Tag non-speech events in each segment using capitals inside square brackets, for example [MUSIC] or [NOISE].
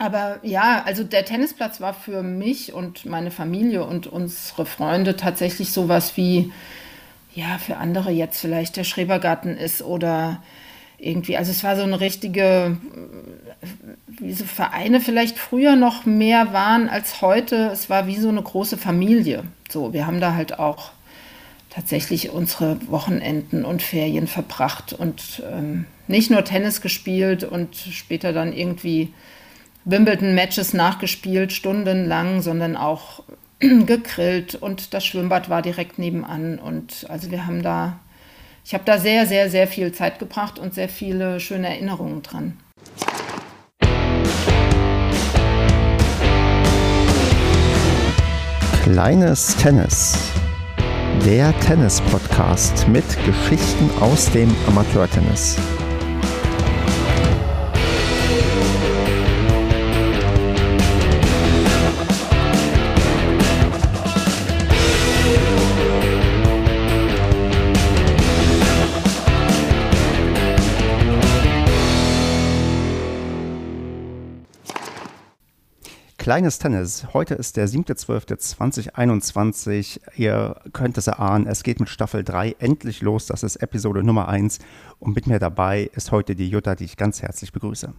Aber ja, also der Tennisplatz war für mich und meine Familie und unsere Freunde tatsächlich sowas wie, ja, für andere jetzt vielleicht der Schrebergarten ist oder irgendwie, also es war so eine richtige, wie so Vereine vielleicht früher noch mehr waren als heute. Es war wie so eine große Familie. So, wir haben da halt auch tatsächlich unsere Wochenenden und Ferien verbracht und ähm, nicht nur Tennis gespielt und später dann irgendwie Wimbledon-Matches nachgespielt, stundenlang, sondern auch [CLEARS THROAT] gegrillt und das Schwimmbad war direkt nebenan. Und also wir haben da, ich habe da sehr, sehr, sehr viel Zeit gebracht und sehr viele schöne Erinnerungen dran. Kleines Tennis. Der Tennis-Podcast mit Geschichten aus dem Amateurtennis. Kleines Tennis. Heute ist der 7.12.2021. Ihr könnt es erahnen, es geht mit Staffel 3 endlich los. Das ist Episode Nummer 1. Und mit mir dabei ist heute die Jutta, die ich ganz herzlich begrüße.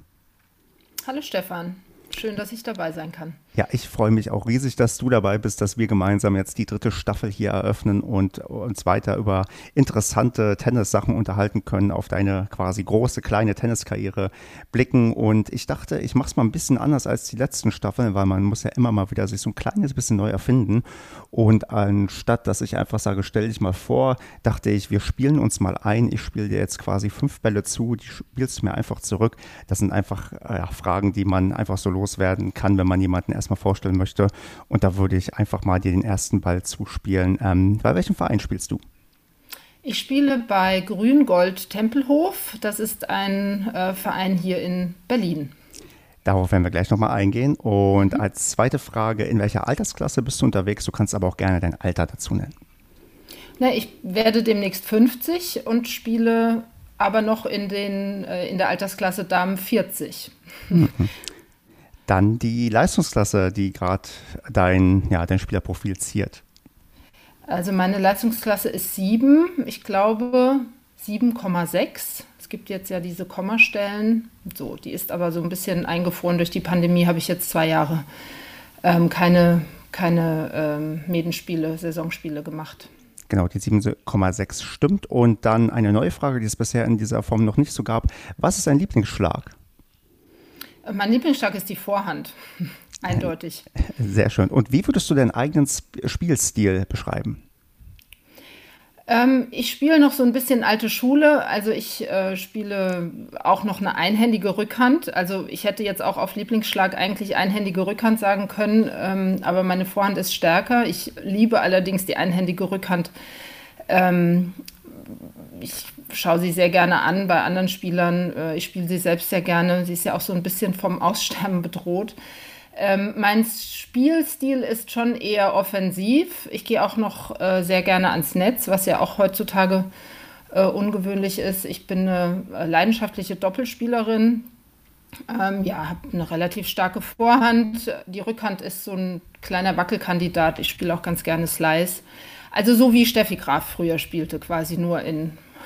Hallo Stefan. Schön, dass ich dabei sein kann. Ja, ich freue mich auch riesig, dass du dabei bist, dass wir gemeinsam jetzt die dritte Staffel hier eröffnen und uns weiter über interessante Tennissachen unterhalten können, auf deine quasi große, kleine Tenniskarriere blicken. Und ich dachte, ich mache es mal ein bisschen anders als die letzten Staffeln, weil man muss ja immer mal wieder sich so ein kleines bisschen neu erfinden. Und anstatt, dass ich einfach sage, stell dich mal vor, dachte ich, wir spielen uns mal ein. Ich spiele dir jetzt quasi fünf Bälle zu, die spielst du mir einfach zurück. Das sind einfach ja, Fragen, die man einfach so loswerden kann, wenn man jemanden erstmal vorstellen möchte. Und da würde ich einfach mal dir den ersten Ball zuspielen. Ähm, bei welchem Verein spielst du? Ich spiele bei Grüngold Tempelhof. Das ist ein äh, Verein hier in Berlin. Darauf werden wir gleich nochmal eingehen. Und mhm. als zweite Frage, in welcher Altersklasse bist du unterwegs? Du kannst aber auch gerne dein Alter dazu nennen. Na, ich werde demnächst 50 und spiele aber noch in, den, äh, in der Altersklasse Damen 40. Mhm. [LAUGHS] Dann die Leistungsklasse, die gerade dein, ja, dein Spielerprofil ziert. Also meine Leistungsklasse ist 7. Ich glaube 7,6. Es gibt jetzt ja diese Kommastellen. So, die ist aber so ein bisschen eingefroren durch die Pandemie. Habe ich jetzt zwei Jahre ähm, keine, keine ähm, Medenspiele, Saisonspiele gemacht. Genau, die 7,6 stimmt. Und dann eine neue Frage, die es bisher in dieser Form noch nicht so gab. Was ist dein Lieblingsschlag? Mein Lieblingsschlag ist die Vorhand. [LAUGHS] Eindeutig. Sehr schön. Und wie würdest du deinen eigenen Spielstil beschreiben? Ähm, ich spiele noch so ein bisschen alte Schule. Also ich äh, spiele auch noch eine einhändige Rückhand. Also ich hätte jetzt auch auf Lieblingsschlag eigentlich einhändige Rückhand sagen können, ähm, aber meine Vorhand ist stärker. Ich liebe allerdings die einhändige Rückhand. Ähm, ich schaue sie sehr gerne an bei anderen Spielern. Äh, ich spiele sie selbst sehr gerne. Sie ist ja auch so ein bisschen vom Aussterben bedroht. Ähm, mein Spielstil ist schon eher offensiv. Ich gehe auch noch äh, sehr gerne ans Netz, was ja auch heutzutage äh, ungewöhnlich ist. Ich bin eine äh, leidenschaftliche Doppelspielerin. Ähm, ja, habe eine relativ starke Vorhand. Die Rückhand ist so ein kleiner Wackelkandidat. Ich spiele auch ganz gerne Slice. Also so wie Steffi Graf früher spielte, quasi nur in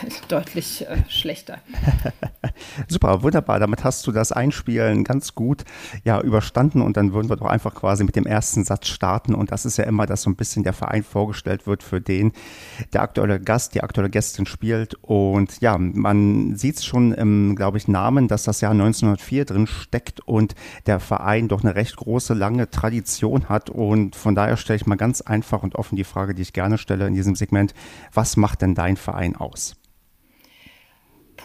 [LAUGHS] deutlich äh, schlechter. [LAUGHS] Super, wunderbar. Damit hast du das Einspielen ganz gut ja, überstanden und dann würden wir doch einfach quasi mit dem ersten Satz starten. Und das ist ja immer, dass so ein bisschen der Verein vorgestellt wird, für den der aktuelle Gast, die aktuelle Gästin spielt. Und ja, man sieht es schon im, glaube ich, Namen, dass das Jahr 1904 drin steckt und der Verein doch eine recht große, lange Tradition hat. Und von daher stelle ich mal ganz einfach und offen die Frage, die ich gerne stelle in diesem Segment. Was macht denn dein Verein aus?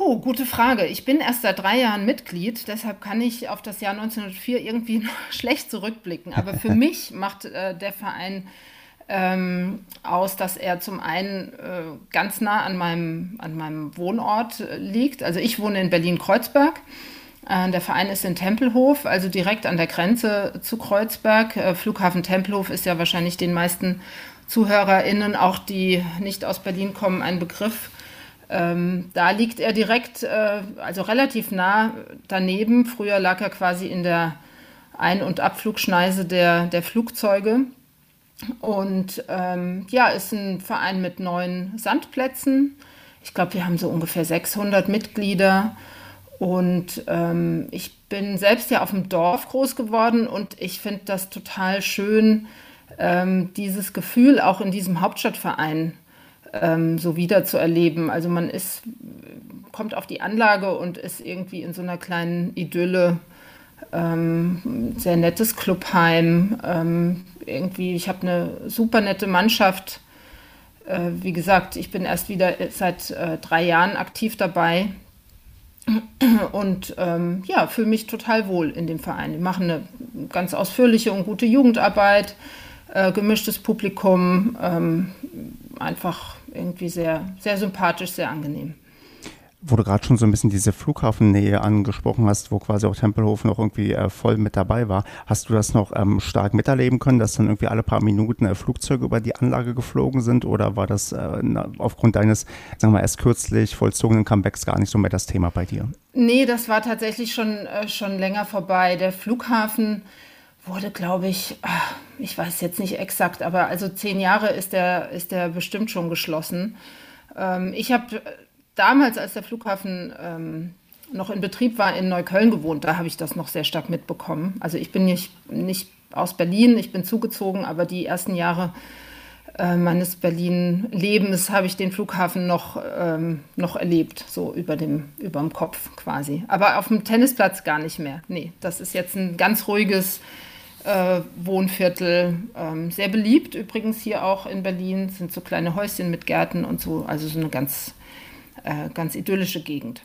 Puh, gute Frage. Ich bin erst seit drei Jahren Mitglied, deshalb kann ich auf das Jahr 1904 irgendwie [LAUGHS] noch schlecht zurückblicken. Aber für [LAUGHS] mich macht äh, der Verein ähm, aus, dass er zum einen äh, ganz nah an meinem, an meinem Wohnort äh, liegt. Also ich wohne in Berlin-Kreuzberg. Äh, der Verein ist in Tempelhof, also direkt an der Grenze zu Kreuzberg. Äh, Flughafen Tempelhof ist ja wahrscheinlich den meisten ZuhörerInnen, auch die nicht aus Berlin kommen, ein Begriff Ähm, da liegt er direkt, äh, also relativ nah daneben. Früher lag er quasi in der Ein- und Abflugschneise der, der Flugzeuge. Und ähm, ja, ist ein Verein mit neun Sandplätzen. Ich glaube, wir haben so ungefähr 600 Mitglieder. Und ähm, ich bin selbst ja auf dem Dorf groß geworden und ich finde das total schön, ähm, dieses Gefühl auch in diesem Hauptstadtverein ähm, so wieder zu erleben. Also man ist, kommt auf die Anlage und ist irgendwie in so einer kleinen Idylle. Ähm, sehr nettes Clubheim. Ähm, irgendwie, ich habe eine super nette Mannschaft. Äh, wie gesagt, ich bin erst wieder seit äh, drei Jahren aktiv dabei und ähm, ja, fühle mich total wohl in dem Verein. Wir machen eine ganz ausführliche und gute Jugendarbeit, äh, gemischtes Publikum, ähm, einfach irgendwie sehr, sehr sympathisch, sehr angenehm wo du gerade schon so ein bisschen diese Flughafennähe angesprochen hast, wo quasi auch Tempelhof noch irgendwie äh, voll mit dabei war, hast du das noch ähm, stark miterleben können, dass dann irgendwie alle paar Minuten äh, Flugzeuge über die Anlage geflogen sind oder war das äh, na, aufgrund deines, sagen wir mal, erst kürzlich vollzogenen Comebacks gar nicht so mehr das Thema bei dir? Nee, das war tatsächlich schon, äh, schon länger vorbei. Der Flughafen wurde, glaube ich, ach, ich weiß jetzt nicht exakt, aber also zehn Jahre ist der, ist der bestimmt schon geschlossen. Ähm, ich habe damals, als der Flughafen ähm, noch in Betrieb war, in Neukölln gewohnt. Da habe ich das noch sehr stark mitbekommen. Also ich bin nicht, nicht aus Berlin, ich bin zugezogen, aber die ersten Jahre äh, meines Berlin-Lebens habe ich den Flughafen noch, ähm, noch erlebt, so über dem, über dem Kopf quasi. Aber auf dem Tennisplatz gar nicht mehr. Nee, das ist jetzt ein ganz ruhiges äh, Wohnviertel. Ähm, sehr beliebt übrigens hier auch in Berlin, sind so kleine Häuschen mit Gärten und so. Also so eine ganz äh, ganz idyllische Gegend.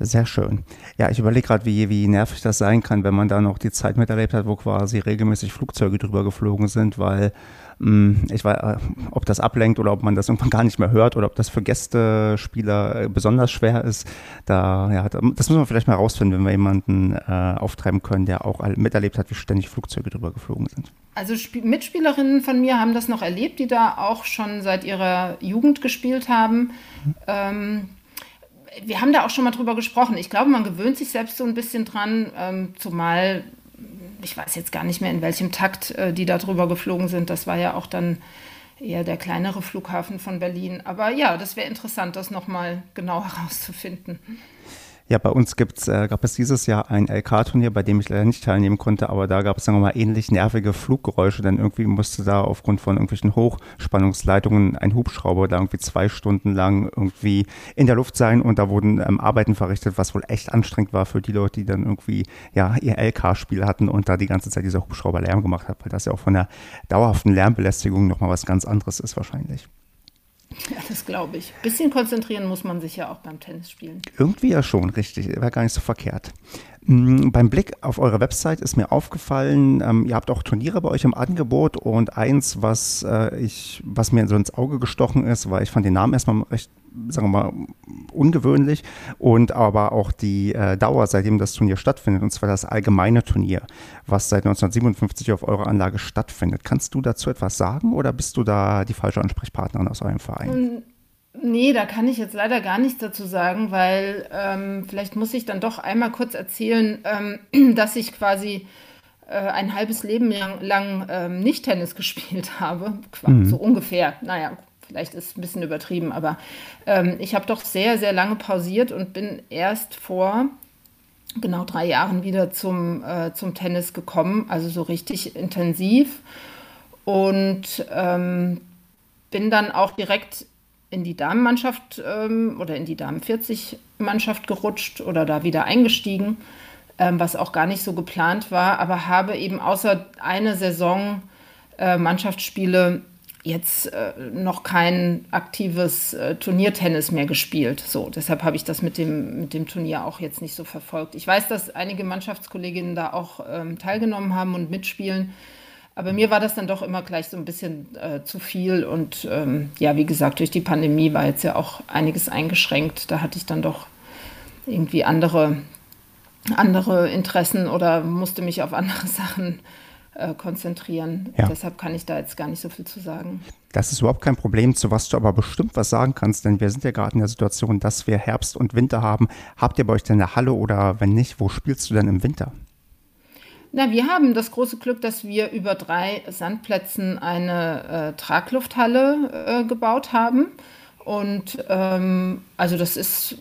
Sehr schön. Ja, ich überlege gerade, wie, wie nervig das sein kann, wenn man da noch die Zeit miterlebt hat, wo quasi regelmäßig Flugzeuge drüber geflogen sind, weil mh, hm, ich weiß, äh, ob das ablenkt oder ob man das irgendwann [LAUGHS] gar nicht mehr hört oder ob das für Gästespieler äh, besonders schwer ist. Da, ja, das müssen wir vielleicht mal rausfinden, wenn wir jemanden äh, auftreiben können, der auch miterlebt hat, wie ständig Flugzeuge drüber geflogen sind. Also Sp Mitspielerinnen von mir haben das noch erlebt, die da auch schon seit ihrer Jugend gespielt haben. Mhm. Ähm, wir haben da auch schon mal drüber gesprochen. Ich glaube, man gewöhnt sich selbst so ein bisschen dran, ähm, zumal ich weiß jetzt gar nicht mehr, in welchem Takt äh, die da drüber geflogen sind. Das war ja auch dann eher der kleinere Flughafen von Berlin. Aber ja, das wäre interessant, das nochmal genau herauszufinden. [LAUGHS] Ja, bei uns gibt's, äh, gab es dieses Jahr ein LK-Turnier, bei dem ich leider nicht teilnehmen konnte, aber da gab es, sagen wir mal, ähnlich nervige Fluggeräusche, denn irgendwie musste da aufgrund von irgendwelchen Hochspannungsleitungen ein Hubschrauber da irgendwie zwei Stunden lang irgendwie in der Luft sein und da wurden ähm, Arbeiten verrichtet, was wohl echt anstrengend war für die Leute, die dann irgendwie, ja, ihr LK-Spiel hatten und da die ganze Zeit dieser Hubschrauber Lärm gemacht hat, weil das ja auch von der dauerhaften Lärmbelästigung nochmal was ganz anderes ist wahrscheinlich. Ja, das glaube ich. Bisschen konzentrieren muss man sich ja auch beim Tennis spielen. Irgendwie ja schon, richtig. Wäre gar nicht so verkehrt. Mm, beim Blick auf eure Website ist mir aufgefallen, ähm, ihr habt auch Turniere bei euch im Angebot und eins, was äh, ich, was mir so ins Auge gestochen ist, weil ich fand den Namen erstmal recht, sagen wir mal, ungewöhnlich und aber auch die äh, Dauer, seitdem das Turnier stattfindet, und zwar das allgemeine Turnier, was seit 1957 auf eurer Anlage stattfindet. Kannst du dazu etwas sagen oder bist du da die falsche Ansprechpartnerin aus eurem Verein? Um Nee, da kann ich jetzt leider gar nichts dazu sagen, weil ähm, vielleicht muss ich dann doch einmal kurz erzählen, ähm, [CLEARS THROAT] dass ich quasi äh, ein halbes Leben lang, lang ähm, nicht Tennis [LAUGHS] gespielt habe. Mhm. So ungefähr. Naja, vielleicht ist es ein bisschen übertrieben, aber ähm, ich habe doch sehr, sehr lange pausiert und bin erst vor genau drei Jahren wieder zum, äh, zum Tennis gekommen, also so richtig intensiv. Und ähm, bin dann auch direkt in die Damenmannschaft ähm, oder in die Damen 40 Mannschaft gerutscht oder da wieder eingestiegen, ähm, was auch gar nicht so geplant war, aber habe eben außer eine Saison äh, Mannschaftsspiele jetzt äh, noch kein aktives äh, Turniertennis mehr gespielt. So, deshalb habe ich das mit dem, mit dem Turnier auch jetzt nicht so verfolgt. Ich weiß, dass einige Mannschaftskolleginnen da auch ähm, teilgenommen haben und mitspielen. Aber mir war das dann doch immer gleich so ein bisschen äh, zu viel. Und ähm, ja, wie gesagt, durch die Pandemie war jetzt ja auch einiges eingeschränkt. Da hatte ich dann doch irgendwie andere, andere Interessen oder musste mich auf andere [LAUGHS] Sachen äh, konzentrieren. Ja. Deshalb kann ich da jetzt gar nicht so viel zu sagen. Das ist überhaupt kein Problem, zu was du aber bestimmt was sagen kannst, denn wir sind ja gerade in der Situation, dass wir Herbst und Winter haben. Habt ihr bei euch denn eine Halle oder wenn nicht, wo spielst du denn im Winter? Na, wir haben das große Glück, dass wir über drei Sandplätzen eine äh, Traglufthalle äh, gebaut haben. Und ähm, also das ist,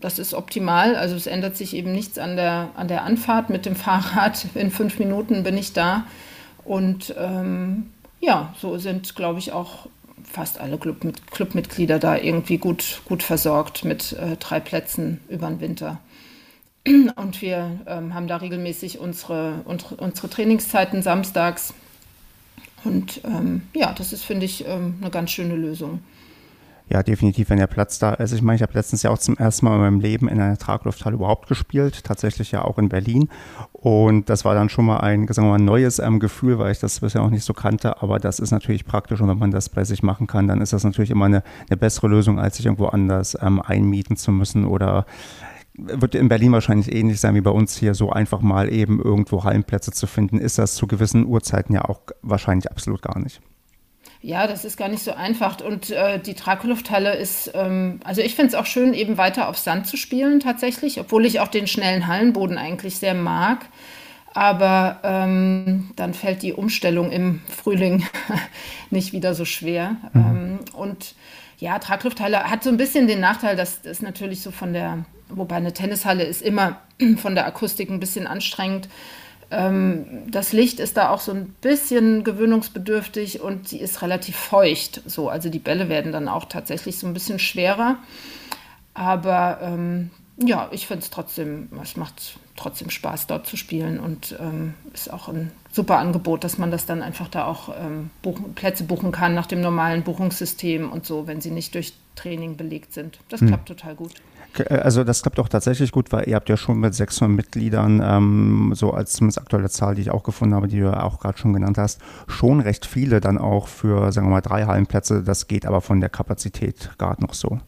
das ist optimal. Also es ändert sich eben nichts an der, an der Anfahrt mit dem [LAUGHS] Fahrrad. In fünf Minuten bin ich da. Und ähm, ja, so sind, glaube ich, auch fast alle Club Clubmitglieder da irgendwie gut, gut versorgt mit äh, drei Plätzen über den Winter. Und wir ähm, haben da regelmäßig unsere, unsere, Trainingszeiten samstags. Und ähm, ja, das ist, finde ich, ähm, eine ganz schöne Lösung. Ja, definitiv, wenn der Platz da ist. Ich meine, ich habe letztens ja auch zum ersten Mal in meinem Leben in einer Traglufthalle überhaupt gespielt, tatsächlich ja auch in Berlin. Und das war dann schon mal ein, sagen wir mal, neues ähm, Gefühl, weil ich das bisher auch nicht so kannte. Aber das ist natürlich praktisch und wenn man das bei sich machen kann, dann ist das natürlich immer eine, eine bessere Lösung, als sich irgendwo anders ähm, einmieten zu müssen oder wird in Berlin wahrscheinlich ähnlich sein wie bei uns hier, so einfach mal eben irgendwo Hallenplätze zu finden, ist das zu gewissen Uhrzeiten ja auch wahrscheinlich absolut gar nicht. Ja, das ist gar nicht so einfach. Und äh, die Trakelufthalle ist, ähm, also ich finde es auch schön, eben weiter auf Sand zu spielen tatsächlich, obwohl ich auch den schnellen Hallenboden eigentlich sehr mag. Aber ähm, dann fällt die Umstellung im Frühling [LAUGHS] nicht wieder so schwer. Mhm. Ähm, und ja, Traglufthalle hat so ein bisschen den Nachteil, dass es natürlich so von der, wobei eine Tennishalle ist immer [CLEARS THROAT] von der Akustik ein bisschen anstrengend. Ähm, das Licht ist da auch so ein bisschen gewöhnungsbedürftig und sie ist relativ feucht. So, also die Bälle werden dann auch tatsächlich so ein bisschen schwerer. Aber ähm, ja, ich finde es trotzdem, es macht trotzdem Spaß, dort zu spielen und ähm, ist auch ein super Angebot, dass man das dann einfach da auch ähm, buchen, Plätze buchen kann nach dem normalen Buchungssystem und so, wenn sie nicht durch Training belegt sind. Das hm. klappt total gut. Äh, also das klappt auch tatsächlich gut, weil ihr habt ja schon mit 600 Mitgliedern, ähm, so als zumindest aktuelle Zahl, die ich auch gefunden habe, die du auch gerade schon genannt hast, schon recht viele dann auch für, sagen wir mal, drei Hallenplätze. Das geht aber von der Kapazität gerade noch so.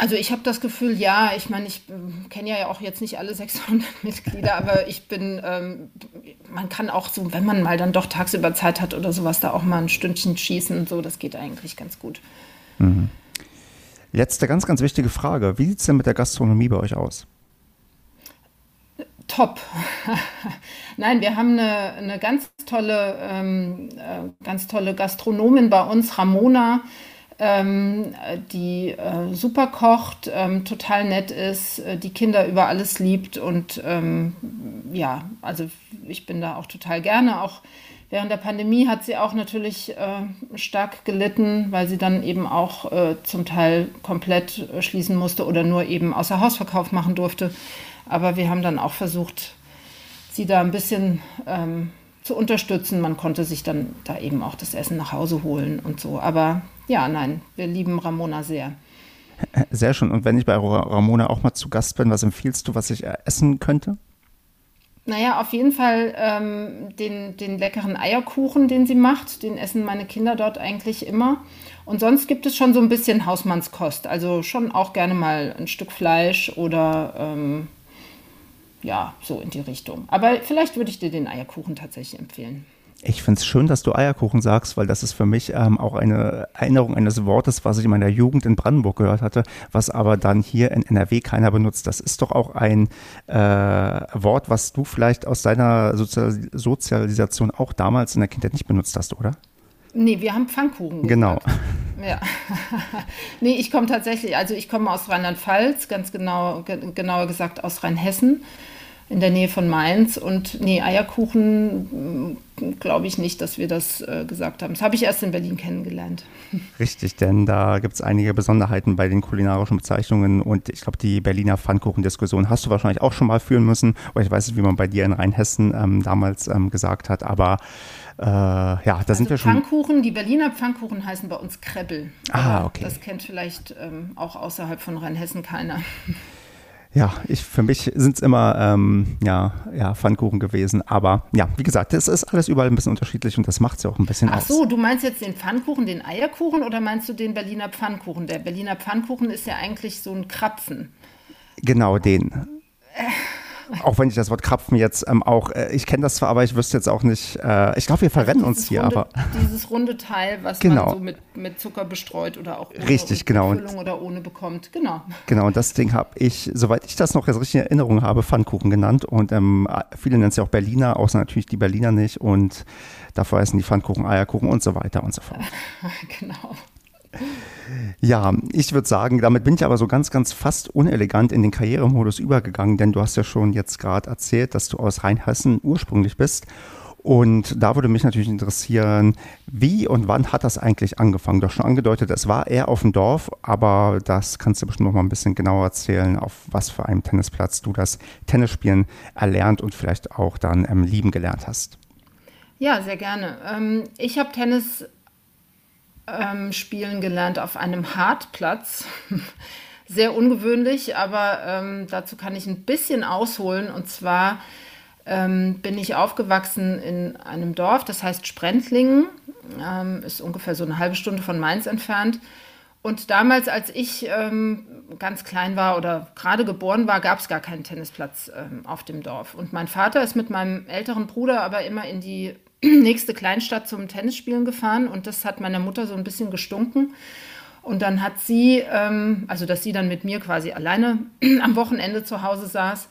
Also ich habe das Gefühl, ja, ich meine, ich äh, kenne ja auch jetzt nicht alle 600 [LAUGHS] Mitglieder, aber ich bin, ähm, man kann auch so, wenn man mal dann doch tagsüber Zeit hat oder sowas, da auch mal ein Stündchen schießen und so, das geht eigentlich ganz gut. Mhm. Letzte ganz, ganz wichtige Frage. Wie sieht es denn mit der Gastronomie bei euch aus? Top. [LAUGHS] Nein, wir haben eine, eine ganz tolle, ähm, äh, ganz tolle Gastronomin bei uns, Ramona ähm, die äh, super kocht, ähm, total nett ist, äh, die Kinder über alles liebt und ähm, ja, also ich bin da auch total gerne. Auch während der Pandemie hat sie auch natürlich äh, stark gelitten, weil sie dann eben auch äh, zum Teil komplett äh, schließen musste oder nur eben außer Hausverkauf machen durfte. Aber wir haben dann auch versucht, sie da ein bisschen ähm, zu unterstützen. Man konnte sich dann da eben auch das Essen nach Hause holen und so. Aber ja, nein, wir lieben Ramona sehr. Sehr schön. Und wenn ich bei Ramona auch mal zu Gast bin, was empfiehlst du, was ich essen könnte? Naja, auf jeden Fall ähm, den, den leckeren Eierkuchen, den sie macht. Den essen meine Kinder dort eigentlich immer. Und sonst gibt es schon so ein bisschen Hausmannskost. Also schon auch gerne mal ein Stück Fleisch oder ähm, ja, so in die Richtung. Aber vielleicht würde ich dir den Eierkuchen tatsächlich empfehlen. Ich finde es schön, dass du Eierkuchen sagst, weil das ist für mich ähm, auch eine Erinnerung eines Wortes, was ich in meiner Jugend in Brandenburg gehört hatte, was aber dann hier in NRW keiner benutzt. Das ist doch auch ein äh, Wort, was du vielleicht aus deiner Sozial Sozialisation auch damals in der Kindheit nicht benutzt hast, oder? Nee, wir haben Pfannkuchen. Genau. [LAUGHS] Ja. [LAUGHS] nee, ich komme tatsächlich, also ich komme aus Rheinland-Pfalz, ganz genau, genauer gesagt aus Rheinhessen in der Nähe von Mainz. Und nee, Eierkuchen mm, glaube ich nicht, dass wir das äh, gesagt haben. Das habe ich erst in Berlin kennengelernt. [LAUGHS] Richtig, denn da gibt es einige Besonderheiten bei den kulinarischen Bezeichnungen. Und ich glaube, die Berliner Pfannkuchen-Diskussion hast du wahrscheinlich auch schon mal führen müssen. Oder ich weiß nicht, wie man bei dir in Rheinhessen ähm, damals ähm, gesagt hat. Aber äh, ja, da also sind wir schon. Pfannkuchen, die Berliner Pfannkuchen heißen bei uns Krebbel. Ah, okay. Das kennt vielleicht ähm, auch außerhalb von Rheinhessen keiner. [LAUGHS] Ja, ich, für mich sind es immer ähm, ja, ja, Pfannkuchen gewesen. Aber ja, wie gesagt, es ist alles überall ein bisschen unterschiedlich und das macht es ja auch ein bisschen Ach aus. Ach so, du meinst jetzt den Pfannkuchen, den Eierkuchen oder meinst du den Berliner Pfannkuchen? Der Berliner Pfannkuchen ist ja eigentlich so ein Krapfen. Genau, den. Äh, auch wenn ich das Wort Krapfen jetzt ähm, auch, äh, ich kenne das zwar, aber ich wüsste jetzt auch nicht, äh, ich glaube, wir verrennen uns hier, runde, aber. Dieses runde Teil, was genau. man so mit, mit Zucker bestreut oder auch ohne Richtig, genau. Füllung oder ohne bekommt, genau. Genau, und das Ding habe ich, soweit ich das noch jetzt richtig in Erinnerung habe, Pfannkuchen genannt und ähm, viele nennen es ja auch Berliner, außer natürlich die Berliner nicht und davor heißen die Pfannkuchen, Eierkuchen und so weiter und so fort. [LAUGHS] genau. Ja, ich würde sagen, damit bin ich aber so ganz, ganz fast unelegant in den Karrieremodus übergegangen, denn du hast ja schon jetzt gerade erzählt, dass du aus Rheinhessen ursprünglich bist. Und da würde mich natürlich interessieren, wie und wann hat das eigentlich angefangen? Du hast schon angedeutet, es war eher auf dem Dorf, aber das kannst du bestimmt noch mal ein bisschen genauer erzählen, auf was für einem Tennisplatz du das Tennisspielen erlernt und vielleicht auch dann ähm, lieben gelernt hast. Ja, sehr gerne. Ähm, ich habe Tennis ähm, spielen gelernt auf einem Hartplatz. [LAUGHS] Sehr ungewöhnlich, aber ähm, dazu kann ich ein bisschen ausholen. Und zwar ähm, bin ich aufgewachsen in einem Dorf, das heißt Sprentlingen, ähm, ist ungefähr so eine halbe Stunde von Mainz entfernt. Und damals, als ich ähm, ganz klein war oder gerade geboren war, gab es gar keinen Tennisplatz ähm, auf dem Dorf. Und mein Vater ist mit meinem älteren Bruder aber immer in die [CLEARS THROAT] nächste Kleinstadt zum Tennisspielen gefahren und das hat meiner Mutter so ein bisschen gestunken. Und dann hat sie, ähm, also dass sie dann mit mir quasi alleine [CLEARS THROAT] am Wochenende zu Hause saß.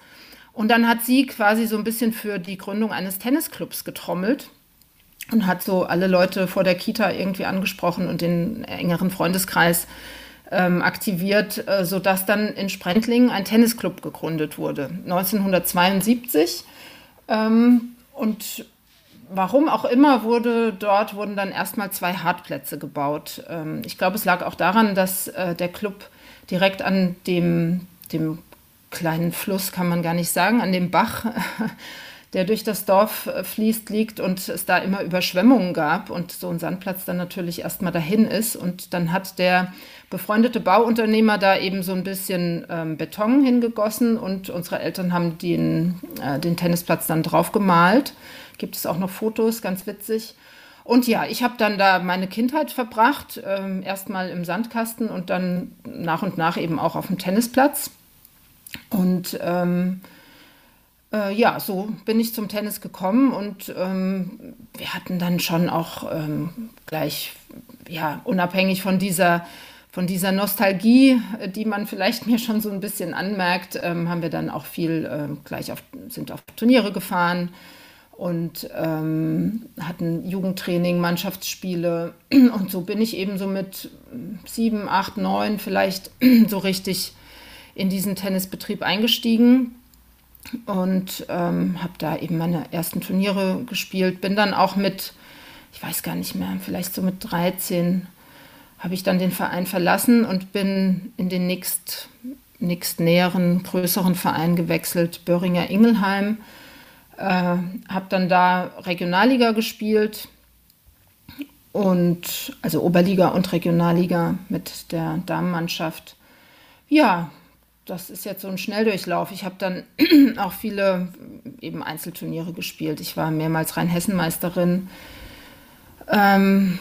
Und dann hat sie quasi so ein bisschen für die Gründung eines Tennisclubs getrommelt und hat so alle Leute vor der Kita irgendwie angesprochen und den engeren Freundeskreis ähm, aktiviert, äh, sodass dann in Sprendlingen ein Tennisclub gegründet wurde, 1972. Ähm, und warum auch immer wurde dort wurden dann erstmal zwei Hartplätze gebaut. Ähm, ich glaube, es lag auch daran, dass äh, der Club direkt an dem, dem kleinen Fluss, kann man gar nicht sagen, an dem Bach, [LAUGHS] der durch das Dorf äh, fließt, liegt und es da immer Überschwemmungen gab und so ein Sandplatz dann natürlich erstmal dahin ist. Und dann hat der befreundete Bauunternehmer da eben so ein bisschen ähm, Beton hingegossen und unsere Eltern haben den, äh, den Tennisplatz dann drauf gemalt gibt es auch noch Fotos, ganz witzig. Und ja, ich habe dann da meine Kindheit verbracht, ähm, erstmal im Sandkasten und dann nach und nach eben auch auf dem Tennisplatz. Und ähm, äh, ja, so bin ich zum Tennis gekommen und ähm, wir hatten dann schon auch ähm, gleich, ja, unabhängig von dieser, von dieser Nostalgie, die man vielleicht mir schon so ein bisschen anmerkt, ähm, haben wir dann auch viel äh, gleich auf, sind auf Turniere gefahren und ähm, hatten Jugendtraining, Mannschaftsspiele. [CLEARS THROAT] Und so bin ich eben so mit sieben, acht, neun vielleicht [CLEARS THROAT] so richtig in diesen Tennisbetrieb eingestiegen und ähm, habe da eben meine ersten Turniere gespielt. Bin dann auch mit, ich weiß gar nicht mehr, vielleicht so mit 13 habe ich dann den Verein verlassen und bin in den nächst, nächstnäheren, größeren Verein gewechselt, Böhringer Ingelheim äh, habe dann da Regionalliga gespielt und also Oberliga und Regionalliga mit der Damenmannschaft. Ja, das ist jetzt so ein Schnelldurchlauf. Ich habe dann [CLEARS THROAT] auch viele eben Einzelturniere gespielt. Ich war mehrmals Rheinhessenmeisterin. Ähm,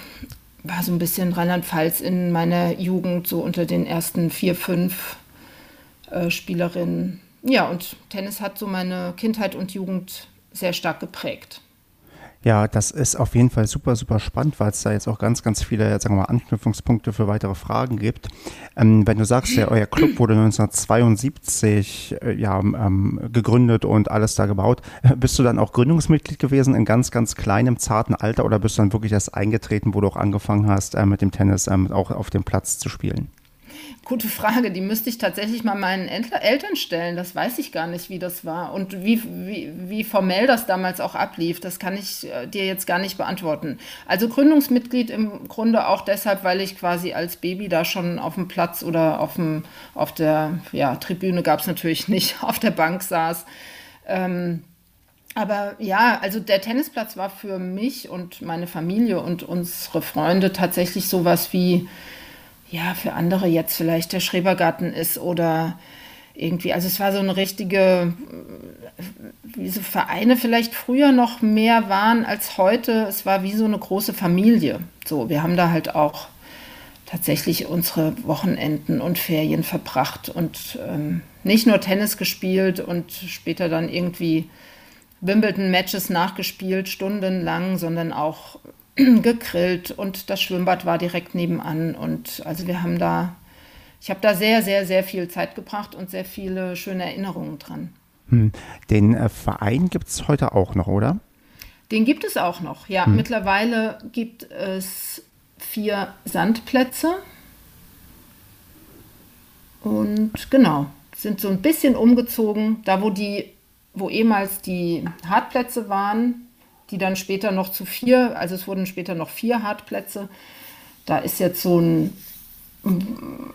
war so ein bisschen Rheinland-Pfalz in meiner Jugend, so unter den ersten vier, fünf äh, Spielerinnen ja, und Tennis hat so meine Kindheit und Jugend sehr stark geprägt. Ja, das ist auf jeden Fall super, super spannend, weil es da jetzt auch ganz, ganz viele, sagen wir mal, Anknüpfungspunkte für weitere Fragen gibt. Ähm, wenn du sagst, ja, euer Club wurde 1972 äh, ja, ähm, gegründet und alles da gebaut, [LAUGHS] bist du dann auch Gründungsmitglied gewesen in ganz, ganz kleinem, zarten Alter oder bist du dann wirklich erst eingetreten, wo du auch angefangen hast, äh, mit dem Tennis ähm, auch auf dem Platz zu spielen? Gute Frage, die müsste ich tatsächlich mal meinen Eltern stellen. Das weiß ich gar nicht, wie das war und wie, wie, wie formell das damals auch ablief. Das kann ich äh, dir jetzt gar nicht beantworten. Also Gründungsmitglied im Grunde auch deshalb, weil ich quasi als Baby da schon auf dem Platz oder auf, dem, auf der ja, Tribüne gab es natürlich [LAUGHS] nicht, auf der Bank saß. Ähm, aber ja, also der Tennisplatz war für mich und meine Familie und unsere Freunde tatsächlich sowas wie ja, für andere jetzt vielleicht der Schrebergarten ist oder irgendwie, also es war so eine richtige, wie so Vereine vielleicht früher noch mehr waren als heute. Es war wie so eine große Familie. So, wir haben da halt auch tatsächlich unsere Wochenenden und Ferien verbracht und ähm, nicht nur Tennis gespielt und später dann irgendwie Wimbledon-Matches nachgespielt, stundenlang, sondern auch [CLEARS THROAT] gegrillt und das Schwimmbad war direkt nebenan. Und also wir haben da, ich habe da sehr, sehr, sehr viel Zeit gebracht und sehr viele schöne Erinnerungen dran. Hm. Den äh, Verein gibt es heute auch noch, oder? Den gibt es auch noch, ja. Hm. Mittlerweile gibt es vier Sandplätze. Und genau, sind so ein bisschen umgezogen. Da, wo die, wo ehemals die Hartplätze waren, die dann später noch zu vier, also es wurden später noch vier Hartplätze. Da ist jetzt so ein,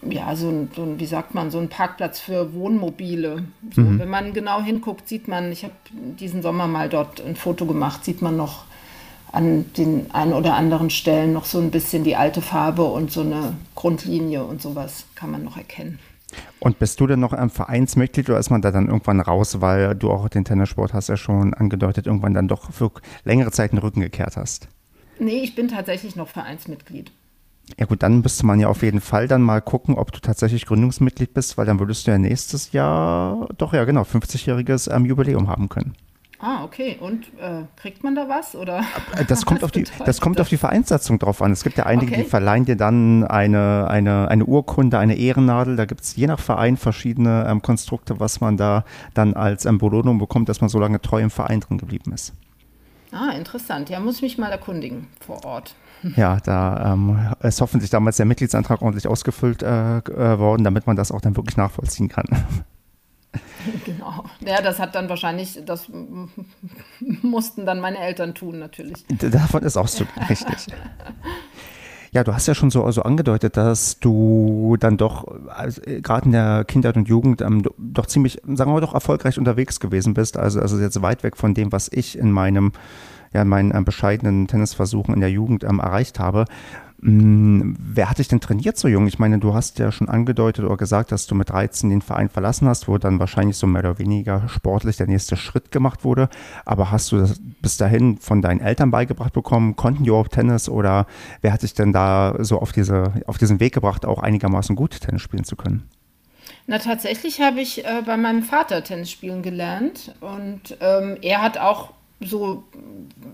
ja, so ein, so ein wie sagt man, so ein Parkplatz für Wohnmobile. So, mhm. Wenn man genau hinguckt, sieht man, ich habe diesen Sommer mal dort ein Foto gemacht, sieht man noch an den ein oder anderen Stellen noch so ein bisschen die alte Farbe und so eine Grundlinie und sowas kann man noch erkennen. Und bist du denn noch ein Vereinsmitglied oder ist man da dann irgendwann raus, weil du auch den Tennissport hast ja schon angedeutet, irgendwann dann doch für längere Zeit den Rücken gekehrt hast? Nee, ich bin tatsächlich noch Vereinsmitglied. Ja gut, dann müsste man ja auf jeden Fall dann mal gucken, ob du tatsächlich Gründungsmitglied bist, weil dann würdest du ja nächstes Jahr, doch ja genau, 50-jähriges ähm, Jubiläum haben können. Ah, okay. Und äh, kriegt man da was? Oder äh, das kommt, auf die, [LAUGHS] das kommt auf die Vereinssatzung drauf an. Es gibt ja einige, okay. die verleihen dir dann eine, eine, eine Urkunde, eine Ehrennadel. Da gibt es je nach Verein verschiedene ähm, Konstrukte, was man da dann als ähm, Belohnung bekommt, dass man so lange treu im Verein drin geblieben ist. Ah, interessant. Ja, muss ich mich mal erkundigen vor Ort. [LAUGHS] Ja, da ähm, ist hoffentlich damals der Mitgliedsantrag ordentlich ausgefüllt äh, äh worden, damit man das auch dann wirklich nachvollziehen kann. [LAUGHS] [LAUGHS] Genau. Ja, das hat dann wahrscheinlich, das [LAUGHS] mussten dann meine Eltern tun, natürlich. Davon ist auch so [LAUGHS] richtig. Ja, du hast ja schon so also angedeutet, dass du dann doch also, gerade in der Kindheit und Jugend ähm, doch ziemlich, sagen wir mal, doch erfolgreich unterwegs gewesen bist. Also, also jetzt weit weg von dem, was ich in meinem, ja, in meinen ähm, bescheidenen Tennisversuchen in der Jugend ähm, erreicht habe. Hm, wer hat dich denn trainiert so jung? Ich meine, du hast ja schon angedeutet oder gesagt, dass du mit 13 den Verein verlassen hast, wo dann wahrscheinlich so mehr oder weniger sportlich der nächste Schritt gemacht wurde. Aber hast du das bis dahin von deinen Eltern beigebracht bekommen? Konnten die überhaupt Tennis oder wer hat dich denn da so auf, diese, auf diesen Weg gebracht, auch einigermaßen gut Tennis spielen zu können? Na, tatsächlich habe ich äh, bei meinem Vater Tennis spielen gelernt und ähm, er hat auch so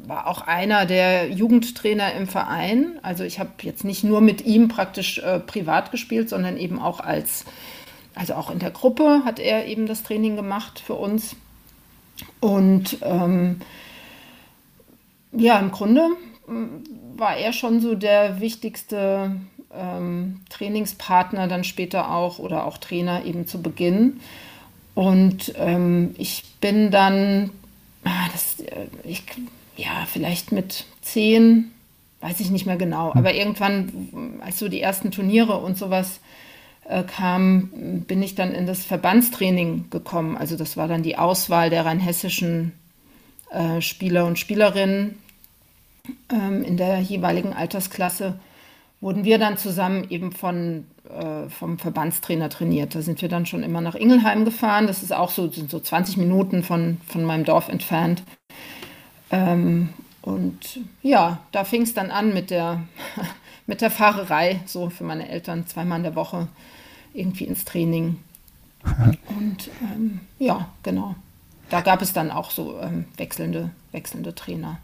war auch einer der Jugendtrainer im Verein. Also ich habe jetzt nicht nur mit ihm praktisch äh, privat gespielt, sondern eben auch als, also auch in der Gruppe hat er eben das Training gemacht für uns. Und ähm, ja, im Grunde mm, war er schon so der wichtigste ähm, Trainingspartner dann später auch oder auch Trainer eben zu Beginn. Und ähm, ich bin dann das, äh, ich, ja, vielleicht mit zehn, weiß ich nicht mehr genau, hm. aber irgendwann, als so die ersten Turniere und sowas äh, kamen, bin ich dann in das Verbandstraining gekommen. Also das war dann die Auswahl der rheinhessischen äh, Spieler und Spielerinnen ähm, in der jeweiligen Altersklasse wurden wir dann zusammen eben von, äh, vom Verbandstrainer trainiert. Da sind wir dann schon immer nach Ingelheim gefahren. Das ist auch so, sind so 20 Minuten von, von meinem Dorf entfernt. Ähm, und ja, da fing es dann an mit der, [LAUGHS] mit der Fahrerei, so für meine Eltern zweimal in der Woche irgendwie ins Training. [LAUGHS] Und ähm, ja, genau. Da gab es dann auch so ähm, wechselnde, wechselnde Trainer.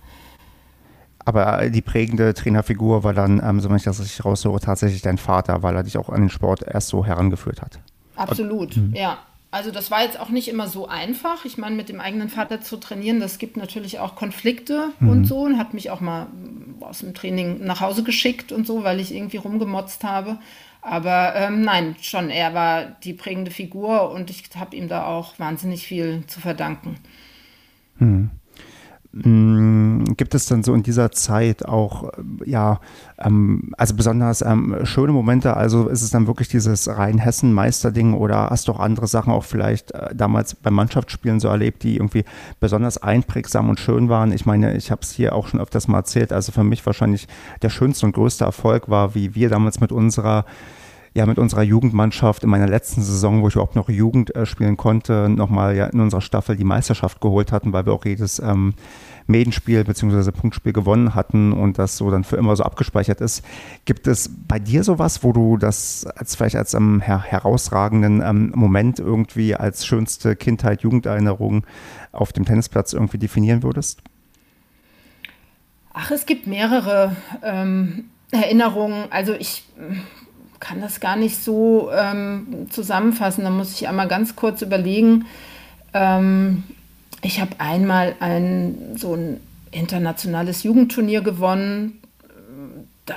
Aber die prägende Trainerfigur war dann, ähm, so wenn ich das richtig raushöre, tatsächlich dein Vater, weil er dich auch an den Sport erst so herangeführt hat. Absolut, Und, mhm. ja. Also das war jetzt auch nicht immer so einfach. Ich meine, mit dem eigenen Vater zu trainieren, das gibt natürlich auch Konflikte mhm. und so. Und hat mich auch mal aus dem Training nach Hause geschickt und so, weil ich irgendwie rumgemotzt habe. Aber ähm, nein, schon, er war die prägende Figur und ich habe ihm da auch wahnsinnig viel zu verdanken. Mhm. Mm, gibt es dann so in dieser Zeit auch, äh, ja, ähm, also besonders ähm, schöne Momente? Also ist es dann wirklich dieses Rheinhessen-Meisterding oder hast du auch andere Sachen auch vielleicht äh, damals beim Mannschaftsspielen so erlebt, die irgendwie besonders einprägsam und schön waren? Ich meine, ich habe es hier auch schon öfters mal erzählt. Also für mich wahrscheinlich der schönste und größte Erfolg war, wie wir damals mit unserer ja mit unserer Jugendmannschaft in meiner letzten Saison, wo ich überhaupt noch Jugend äh, spielen konnte, nochmal ja in unserer Staffel die Meisterschaft geholt hatten, weil wir auch jedes ähm, Medenspiel bzw. Punktspiel gewonnen hatten und das so dann für immer so abgespeichert ist. Gibt es bei dir sowas, wo du das als vielleicht als ähm, her herausragenden ähm, Moment irgendwie als schönste Kindheit, Jugenderinnerung auf dem Tennisplatz irgendwie definieren würdest? Ach, es gibt mehrere ähm, Erinnerungen. Also ich kann das gar nicht so ähm, zusammenfassen. Da muss ich einmal ganz kurz überlegen. Ähm, ich habe einmal ein so ein internationales Jugendturnier gewonnen. Da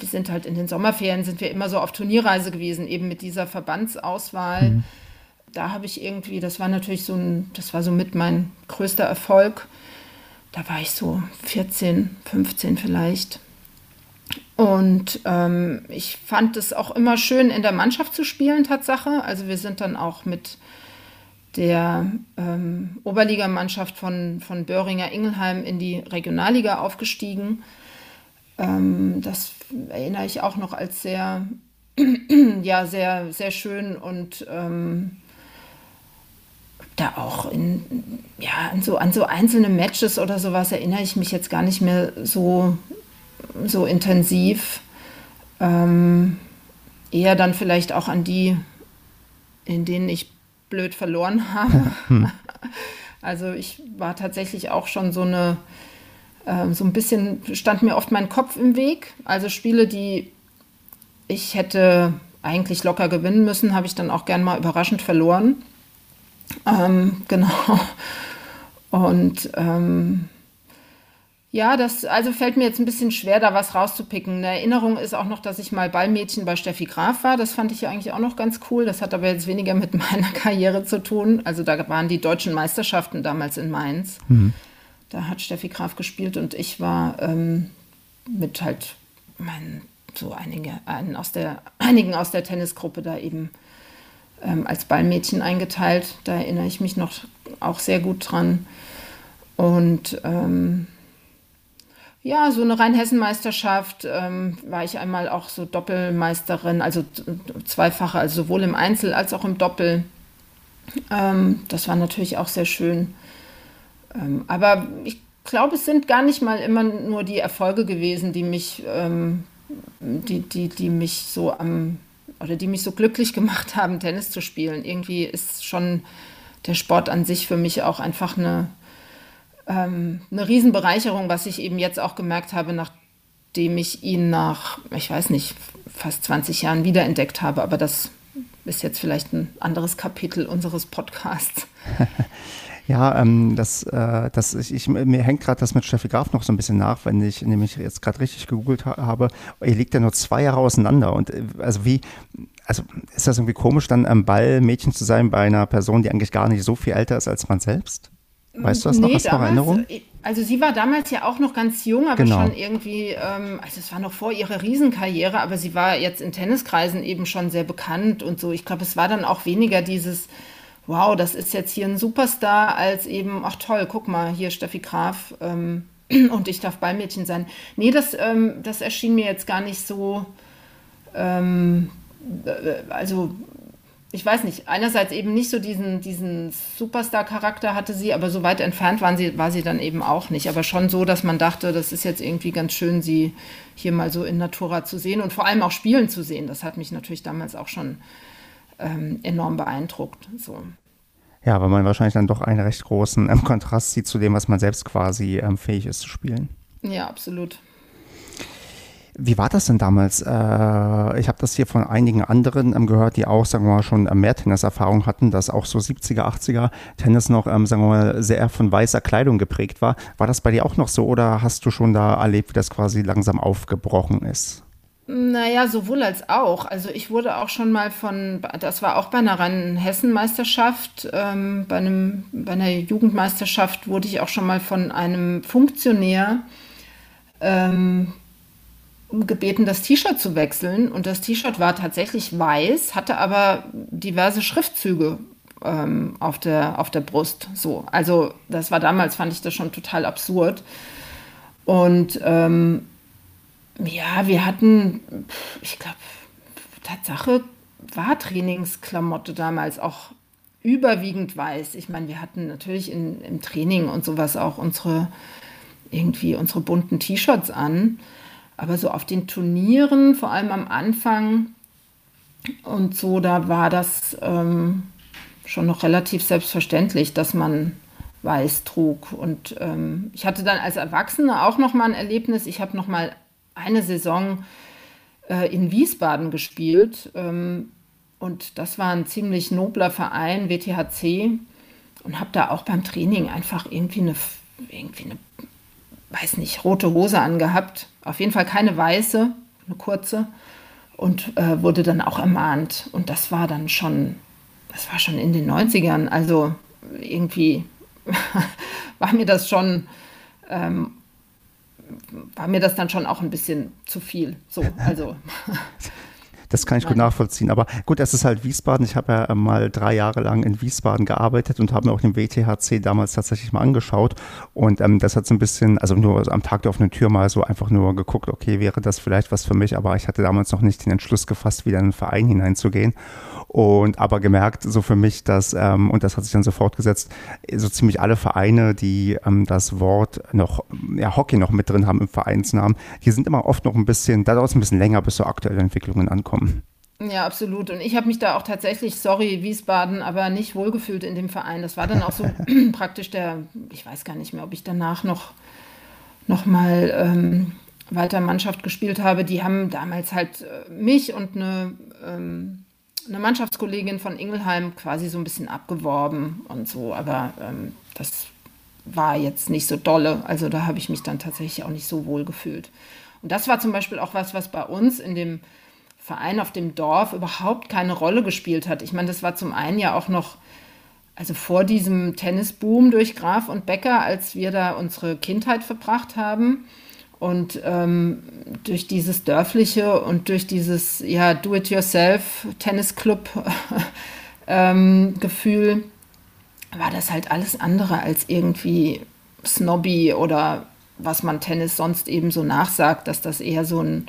wir sind halt in den Sommerferien sind wir immer so auf Turnierreise gewesen, eben mit dieser Verbandsauswahl. Mhm. Da habe ich irgendwie, das war natürlich so ein, das war so mit mein größter Erfolg. Da war ich so 14, 15 vielleicht. Und ähm, ich fand es auch immer schön, in der Mannschaft zu spielen, Tatsache. Also wir sind dann auch mit der ähm, Oberligamannschaft von, von Böhringer Ingelheim in die Regionalliga aufgestiegen. Ähm, das erinnere ich auch noch als sehr, [CLEARS THROAT] ja, sehr, sehr schön und ähm, da auch in, ja, an so, an so einzelne Matches oder sowas erinnere ich mich jetzt gar nicht mehr so, so intensiv. Ähm, eher dann vielleicht auch an die, in denen ich blöd verloren [LAUGHS] habe. Hm. Also ich war tatsächlich auch schon so eine, äh, so ein bisschen, stand mir oft mein Kopf im Weg. Also Spiele, die ich hätte eigentlich locker gewinnen müssen, habe ich dann auch gern mal überraschend verloren. Ähm, [LAUGHS] genau. Und ähm, ja, das also fällt mir jetzt ein bisschen schwer, da was rauszupicken. Eine Erinnerung ist auch noch, dass ich mal Ballmädchen bei Steffi Graf war. Das fand ich ja eigentlich auch noch ganz cool. Das hat aber jetzt weniger mit [LAUGHS] meiner Karriere zu tun. Also da waren die deutschen Meisterschaften damals in Mainz. Mhm. Da hat Steffi Graf gespielt und ich war ähm, mit halt meinen so einige, einen aus der, [CLEARS THROAT] einigen aus der Tennisgruppe da eben ähm, als Ballmädchen eingeteilt. Da erinnere ich mich noch auch sehr gut dran. Und ähm, ja, so eine Rheinhessen-Meisterschaft ähm, war ich einmal auch so Doppelmeisterin, also zweifache, also sowohl im Einzel als auch im Doppel. Ähm, das war natürlich auch sehr schön. Ähm, aber ich glaube, es sind gar nicht mal immer nur die Erfolge gewesen, die mich, ähm, die, die, die mich so am oder die mich so glücklich [LAUGHS] gemacht haben, Tennis zu spielen. Irgendwie ist schon der Sport an sich für mich auch einfach eine ähm, eine Riesenbereicherung, was ich eben jetzt auch gemerkt habe, nachdem ich ihn nach, ich weiß nicht, fast 20 Jahren wiederentdeckt habe. Aber das ist jetzt vielleicht ein anderes Kapitel unseres Podcasts. [LAUGHS] Ja, ähm, das, äh, das ich, ich, mir hängt gerade das mit Steffi Graf noch so ein bisschen nach, wenn ich nämlich jetzt gerade richtig gegoogelt ha habe. Ihr liegt ja nur zwei Jahre auseinander. Und äh, also wie, also ist das irgendwie komisch, dann am Ball Mädchen zu sein bei einer Person, die eigentlich gar nicht so viel älter ist als man selbst? Weißt du das nee, noch? Du noch Erinnerung? Äh, also sie war damals ja auch noch ganz jung, aber genau. schon irgendwie, ähm, also es war noch vor ihrer Riesenkarriere, aber sie war jetzt in Tenniskreisen eben schon sehr bekannt und so. Ich glaube, es war dann auch weniger dieses, wow, das ist jetzt hier ein Superstar, als eben, ach toll, guck mal, hier Steffi Graf ähm, [CLEARS THROAT] und ich darf Ballmädchen sein. Nee, das, ähm, das erschien mir jetzt gar nicht so, ähm, äh, also ich weiß nicht, einerseits eben nicht so diesen, diesen Superstar-Charakter hatte sie, aber so weit entfernt waren sie, war sie dann eben auch nicht. Aber schon so, dass man dachte, das ist jetzt irgendwie ganz schön, sie hier mal so in Natura zu sehen und vor allem auch spielen zu sehen. Das hat mich natürlich damals auch schon ähm, enorm beeindruckt. So. Ja, weil man wahrscheinlich dann doch einen recht großen ähm, Kontrast sieht zu dem, was man selbst quasi ähm, fähig ist zu spielen. Ja, absolut. Wie war das denn damals? Äh, ich habe das hier von einigen anderen ähm, gehört, die auch, sagen wir mal, schon mehr Tenniserfahrung hatten, dass auch so 70er, 80er Tennis noch, ähm, sagen wir mal, sehr von weißer Kleidung geprägt war. War das bei dir auch noch so oder hast du schon da erlebt, wie das quasi langsam aufgebrochen ist? Naja, sowohl als auch. Also ich wurde auch schon mal von, das war auch bei einer Rhein-Hessen-Meisterschaft, ähm, bei, bei einer Jugendmeisterschaft wurde ich auch schon mal von einem Funktionär ähm, gebeten, das T-Shirt zu wechseln. Und das T-Shirt war tatsächlich weiß, hatte aber diverse Schriftzüge ähm, auf, der, auf der Brust. So. Also, das war damals, fand ich das schon total absurd. Und ähm, ja, wir hatten, ich glaube, Tatsache war Trainingsklamotte damals auch überwiegend weiß. Ich meine, wir hatten natürlich in, im Training und sowas auch unsere irgendwie unsere bunten T-Shirts an. Aber so auf den Turnieren, vor allem am Anfang und so, da war das ähm, schon noch relativ selbstverständlich, dass man weiß trug. Und ähm, ich hatte dann als Erwachsene auch noch mal ein Erlebnis. Ich habe noch mal eine Saison äh, in Wiesbaden gespielt. Ähm, und das war ein ziemlich nobler Verein, WTHC. Und habe da auch beim Training einfach irgendwie eine, irgendwie eine, weiß nicht, rote Hose angehabt. Auf jeden Fall keine weiße, eine kurze. Und äh, wurde dann auch ermahnt. Und das war dann schon, das war schon in den 90ern. Also irgendwie [LAUGHS] war mir das schon ähm, war mir das dann schon auch ein bisschen zu viel. So, also. [LAUGHS] Das kann ich gut nachvollziehen. Aber gut, es ist halt Wiesbaden. Ich habe ja mal drei Jahre lang in Wiesbaden gearbeitet und habe mir auch den WTHC damals tatsächlich mal angeschaut. Und ähm, das hat so ein bisschen, also nur am Tag der offenen Tür mal so einfach nur geguckt, okay, wäre das vielleicht was für mich. Aber ich hatte damals noch nicht den Entschluss gefasst, wieder in einen Verein hineinzugehen und aber gemerkt, so für mich, dass, ähm, und das hat sich dann so fortgesetzt, so ziemlich alle Vereine, die ähm, das Wort noch, ja, Hockey noch mit drin haben im Vereinsnamen, die sind immer oft noch ein bisschen, da dauert es ein bisschen länger, bis so aktuelle Entwicklungen ankommen. Ja, absolut. Und ich habe mich da auch tatsächlich, sorry, Wiesbaden, aber nicht wohlgefühlt in dem Verein. Das war dann auch so [LAUGHS] [CLEARS THROAT] praktisch der, ich weiß gar nicht mehr, ob ich danach noch, noch mal ähm, weiter Mannschaft gespielt habe. Die haben damals halt äh, mich und eine ähm, eine Mannschaftskollegin von Ingelheim quasi so ein bisschen abgeworben und so, aber ähm, das war jetzt nicht so dolle. Also da habe ich mich dann tatsächlich auch nicht so wohl gefühlt. Und das war zum Beispiel auch was, was bei uns in dem Verein auf dem Dorf überhaupt keine Rolle gespielt hat. Ich meine, das war zum einen ja auch noch, also vor diesem Tennisboom durch Graf und Becker, als wir da unsere Kindheit verbracht haben. Und ähm, durch dieses dörfliche und durch dieses ja, Do-it-yourself-Tennisclub-Gefühl [LAUGHS] ähm, war das halt alles andere als irgendwie snobby oder was man Tennis sonst eben so nachsagt, dass das eher so ein,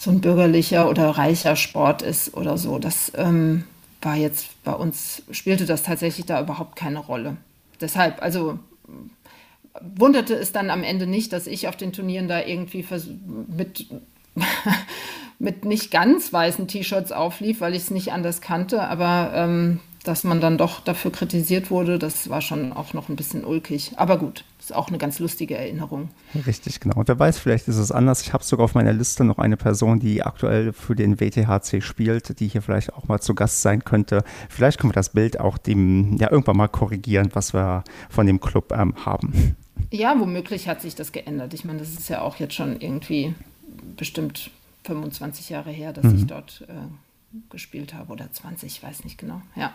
so ein bürgerlicher oder reicher Sport ist oder so. Das ähm, war jetzt bei uns, spielte das tatsächlich da überhaupt keine Rolle. Deshalb, also wunderte es dann am Ende nicht, dass ich auf den Turnieren da irgendwie mit, [LAUGHS] mit nicht ganz weißen T-Shirts auflief, weil ich es nicht anders kannte. Aber ähm, dass man dann doch dafür kritisiert wurde, das war schon auch noch ein bisschen ulkig. Aber gut, ist auch eine ganz lustige Erinnerung. Richtig, genau. Und wer weiß, vielleicht ist es anders. Ich habe sogar auf meiner Liste noch eine Person, die aktuell für den WTHC spielt, die hier vielleicht auch mal zu Gast sein könnte. Vielleicht können wir das Bild auch dem ja irgendwann mal korrigieren, was wir von dem Club ähm, haben. Ja, womöglich hat sich das geändert. Ich meine, das ist ja auch jetzt schon irgendwie bestimmt 25 Jahre her, dass mhm. ich dort äh, gespielt habe oder 20, ich weiß nicht genau. Ja.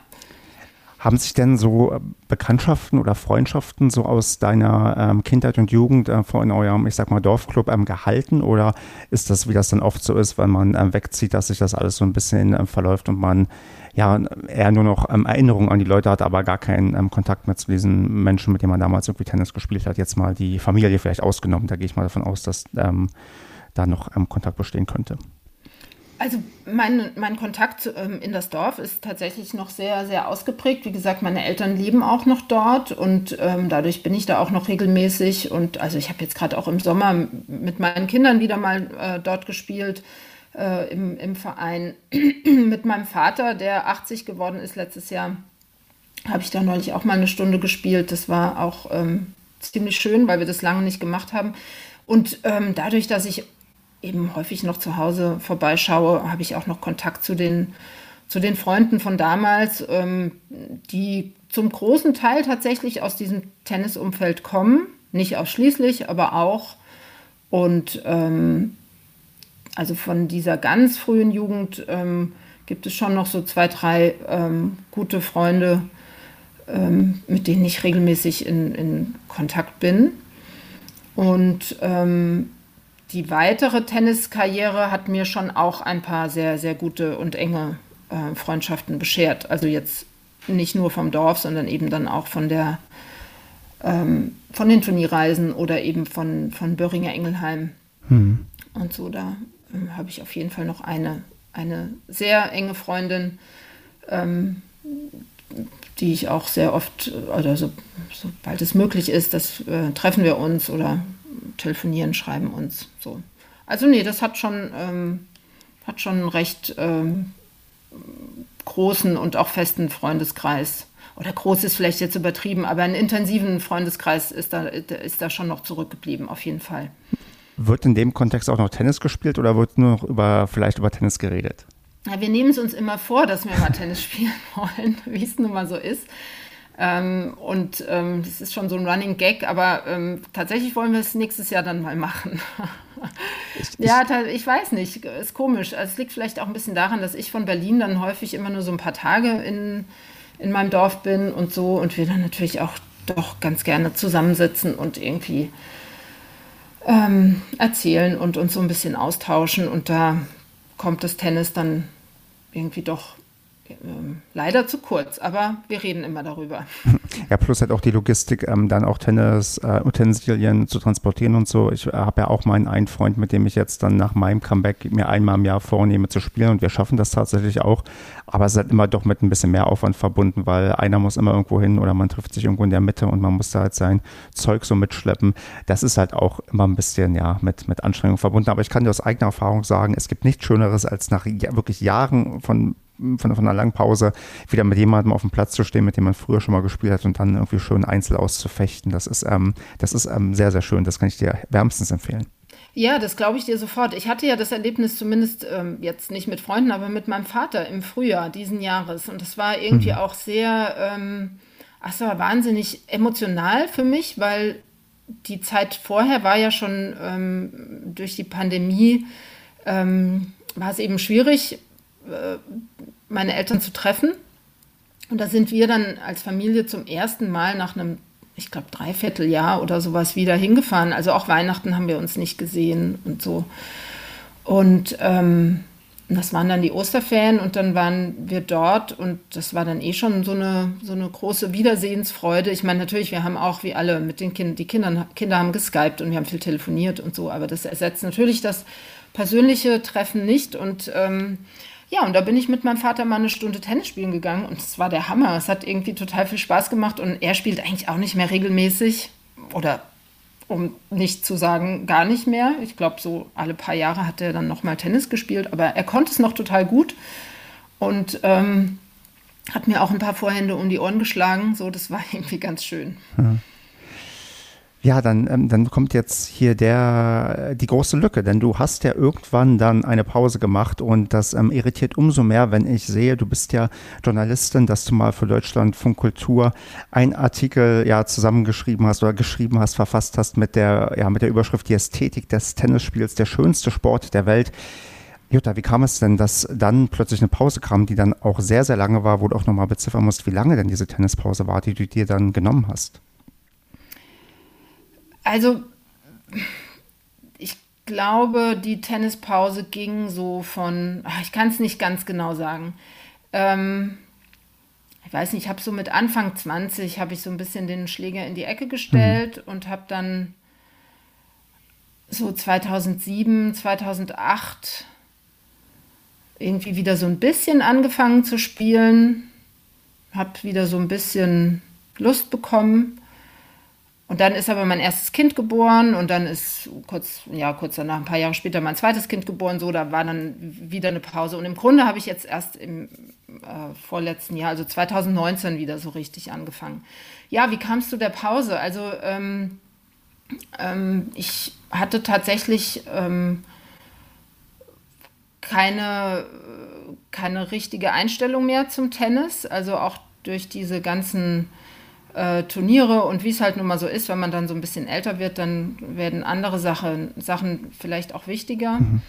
Haben sich denn so äh, Bekanntschaften oder Freundschaften so aus deiner ähm, Kindheit und Jugend äh, in eurem, ich sag mal, Dorfclub ähm, gehalten? Oder ist das, wie das dann oft so ist, wenn man ähm, wegzieht, dass sich das alles so ein bisschen ähm, verläuft und man ja eher nur noch ähm, Erinnerungen an die Leute hat, aber gar keinen ähm, Kontakt mehr zu diesen Menschen, mit denen man damals irgendwie Tennis gespielt hat? Jetzt mal die Familie vielleicht ausgenommen, da gehe ich mal davon aus, dass da noch Kontakt bestehen könnte. Also mein, mein Kontakt ähm, in das Dorf ist tatsächlich noch sehr, sehr ausgeprägt. Wie gesagt, meine Eltern leben auch noch dort und ähm, dadurch bin ich da auch noch regelmäßig. Und also ich habe jetzt gerade auch im Sommer mit meinen Kindern wieder mal äh, dort gespielt äh, im, im Verein. [CLEARS THROAT] mit meinem Vater, der 80 geworden ist letztes Jahr, habe ich da neulich auch mal eine Stunde gespielt. Das war auch ähm, ziemlich schön, weil wir das lange nicht gemacht haben. Und ähm, dadurch, dass ich eben häufig noch zu Hause vorbeischaue, habe ich auch noch Kontakt zu den, zu den Freunden von damals, ähm, die zum großen Teil tatsächlich aus diesem Tennisumfeld kommen. Nicht ausschließlich, aber auch. Und ähm, also von dieser ganz frühen Jugend ähm, gibt es schon noch so zwei, drei ähm, gute Freunde, ähm, mit denen ich regelmäßig in, in Kontakt bin. Und ähm, die weitere Tenniskarriere hat mir schon auch ein paar sehr, sehr gute und enge äh, Freundschaften beschert. Also jetzt nicht nur vom Dorf, sondern eben dann auch von der ähm, von den Turnierreisen oder eben von, von Böhringer Engelheim. Hm. Und so, da ähm, habe ich auf jeden Fall noch eine, eine sehr enge Freundin, ähm, die ich auch sehr oft, oder so, sobald es möglich ist, das äh, treffen wir uns oder telefonieren, schreiben uns. So. Also nee, das hat schon, ähm, hat schon einen recht ähm, großen und auch festen Freundeskreis. Oder groß ist vielleicht jetzt übertrieben, aber einen intensiven Freundeskreis ist da, ist da schon noch zurückgeblieben, auf jeden Fall. Wird in dem Kontext auch noch Tennis gespielt oder wird nur noch über, vielleicht über Tennis geredet? Ja, wir nehmen es uns immer vor, dass wir mal Tennis [LAUGHS] spielen wollen, wie es nun mal so ist. Ähm, und ähm, das ist schon so ein Running Gag, aber ähm, tatsächlich wollen wir es nächstes Jahr dann mal machen. [LAUGHS] ja, ich weiß nicht, ist komisch. Also es liegt vielleicht auch ein bisschen daran, dass ich von Berlin dann häufig immer nur so ein paar Tage in, in meinem Dorf bin und so und wir dann natürlich auch doch ganz gerne zusammensitzen und irgendwie ähm, erzählen und uns so ein bisschen austauschen und da kommt das Tennis dann irgendwie doch leider zu kurz, aber wir reden immer darüber. [LAUGHS] Ja, plus halt auch die Logistik, ähm, dann auch Tennis-Utensilien äh, zu transportieren und so. Ich habe ja auch meinen einen Freund, mit dem ich jetzt dann nach meinem Comeback mir einmal im Jahr vornehme zu spielen und wir schaffen das tatsächlich auch. Aber es ist halt immer doch mit ein bisschen mehr Aufwand verbunden, weil einer muss immer irgendwo hin oder man trifft sich irgendwo in der Mitte und man muss da halt sein Zeug so mitschleppen. Das ist halt auch immer ein bisschen, ja, mit, mit Anstrengung verbunden. Aber ich kann dir aus eigener Erfahrung sagen, es gibt nichts Schöneres, als nach ja, wirklich Jahren von von, von einer langen Pause wieder mit jemandem auf dem Platz zu stehen, mit dem man früher schon mal gespielt hat und dann irgendwie schön Einzel auszufechten. Das ist, ähm, das ist ähm, sehr, sehr schön. Das kann ich dir wärmstens empfehlen. Ja, das glaube ich dir sofort. Ich hatte ja das Erlebnis zumindest ähm, jetzt nicht mit Freunden, aber mit meinem Vater im Frühjahr diesen Jahres. Und das war irgendwie mhm. auch sehr, ähm, ach so, wahnsinnig emotional für mich, weil die Zeit vorher war ja schon ähm, durch die Pandemie, ähm, war es eben schwierig, meine Eltern zu treffen. Und da sind wir dann als Familie zum ersten Mal nach einem, ich glaube, Dreivierteljahr oder sowas wieder hingefahren. Also auch Weihnachten haben wir uns nicht gesehen und so. Und ähm, das waren dann die Osterferien und dann waren wir dort und das war dann eh schon so eine, so eine große Wiedersehensfreude. Ich meine, natürlich, wir haben auch wie alle mit den Kindern, die Kinder, Kinder haben geskypt und wir haben viel telefoniert und so, aber das ersetzt natürlich das persönliche Treffen nicht und ähm, ja, und da bin ich mit meinem Vater mal eine Stunde Tennis spielen gegangen und es war der Hammer. Es hat irgendwie total viel Spaß gemacht und er spielt eigentlich auch nicht mehr regelmäßig oder um nicht zu sagen, gar nicht mehr. Ich glaube, so alle paar Jahre hat er dann nochmal Tennis gespielt, aber er konnte es noch total gut und ähm, hat mir auch ein paar Vorhände um die Ohren geschlagen. So, das war [LAUGHS] irgendwie ganz schön. Ja. Ja, dann, ähm, dann kommt jetzt hier der, äh, die große Lücke, denn du hast ja irgendwann dann eine Pause gemacht und das ähm, irritiert umso mehr, wenn ich sehe, du bist ja Journalistin, dass du mal für Deutschland Funk Kultur ein Artikel ja zusammengeschrieben hast oder geschrieben hast, verfasst hast mit der, ja, mit der Überschrift Die Ästhetik des Tennisspiels, der schönste Sport der Welt. Jutta, wie kam es denn, dass dann plötzlich eine Pause kam, die dann auch sehr, sehr lange war, wo du auch nochmal beziffern musst, wie lange denn diese Tennispause war, die du dir dann genommen hast? Also, ich glaube, die Tennispause ging so von, ich kann es nicht ganz genau sagen. Ähm, ich weiß nicht, ich habe so mit Anfang 20 habe ich so ein bisschen den Schläger in die Ecke gestellt mhm. und habe dann so 2007, 2008 irgendwie wieder so ein bisschen angefangen zu spielen, habe wieder so ein bisschen Lust bekommen und dann ist aber mein erstes Kind geboren und dann ist kurz, ja, kurz danach, ein paar Jahre später, mein zweites Kind geboren. So, da war dann wieder eine Pause. Und im Grunde habe ich jetzt erst im äh, vorletzten Jahr, also 2019, wieder so richtig angefangen. Ja, wie kamst du der Pause? Also, ähm, ähm, ich hatte tatsächlich ähm, keine, keine richtige Einstellung mehr zum Tennis. Also auch durch diese ganzen äh, Turniere und wie es halt nun mal so ist, wenn man dann so ein bisschen älter wird, dann werden andere Sache, Sachen vielleicht auch wichtiger. Mhm.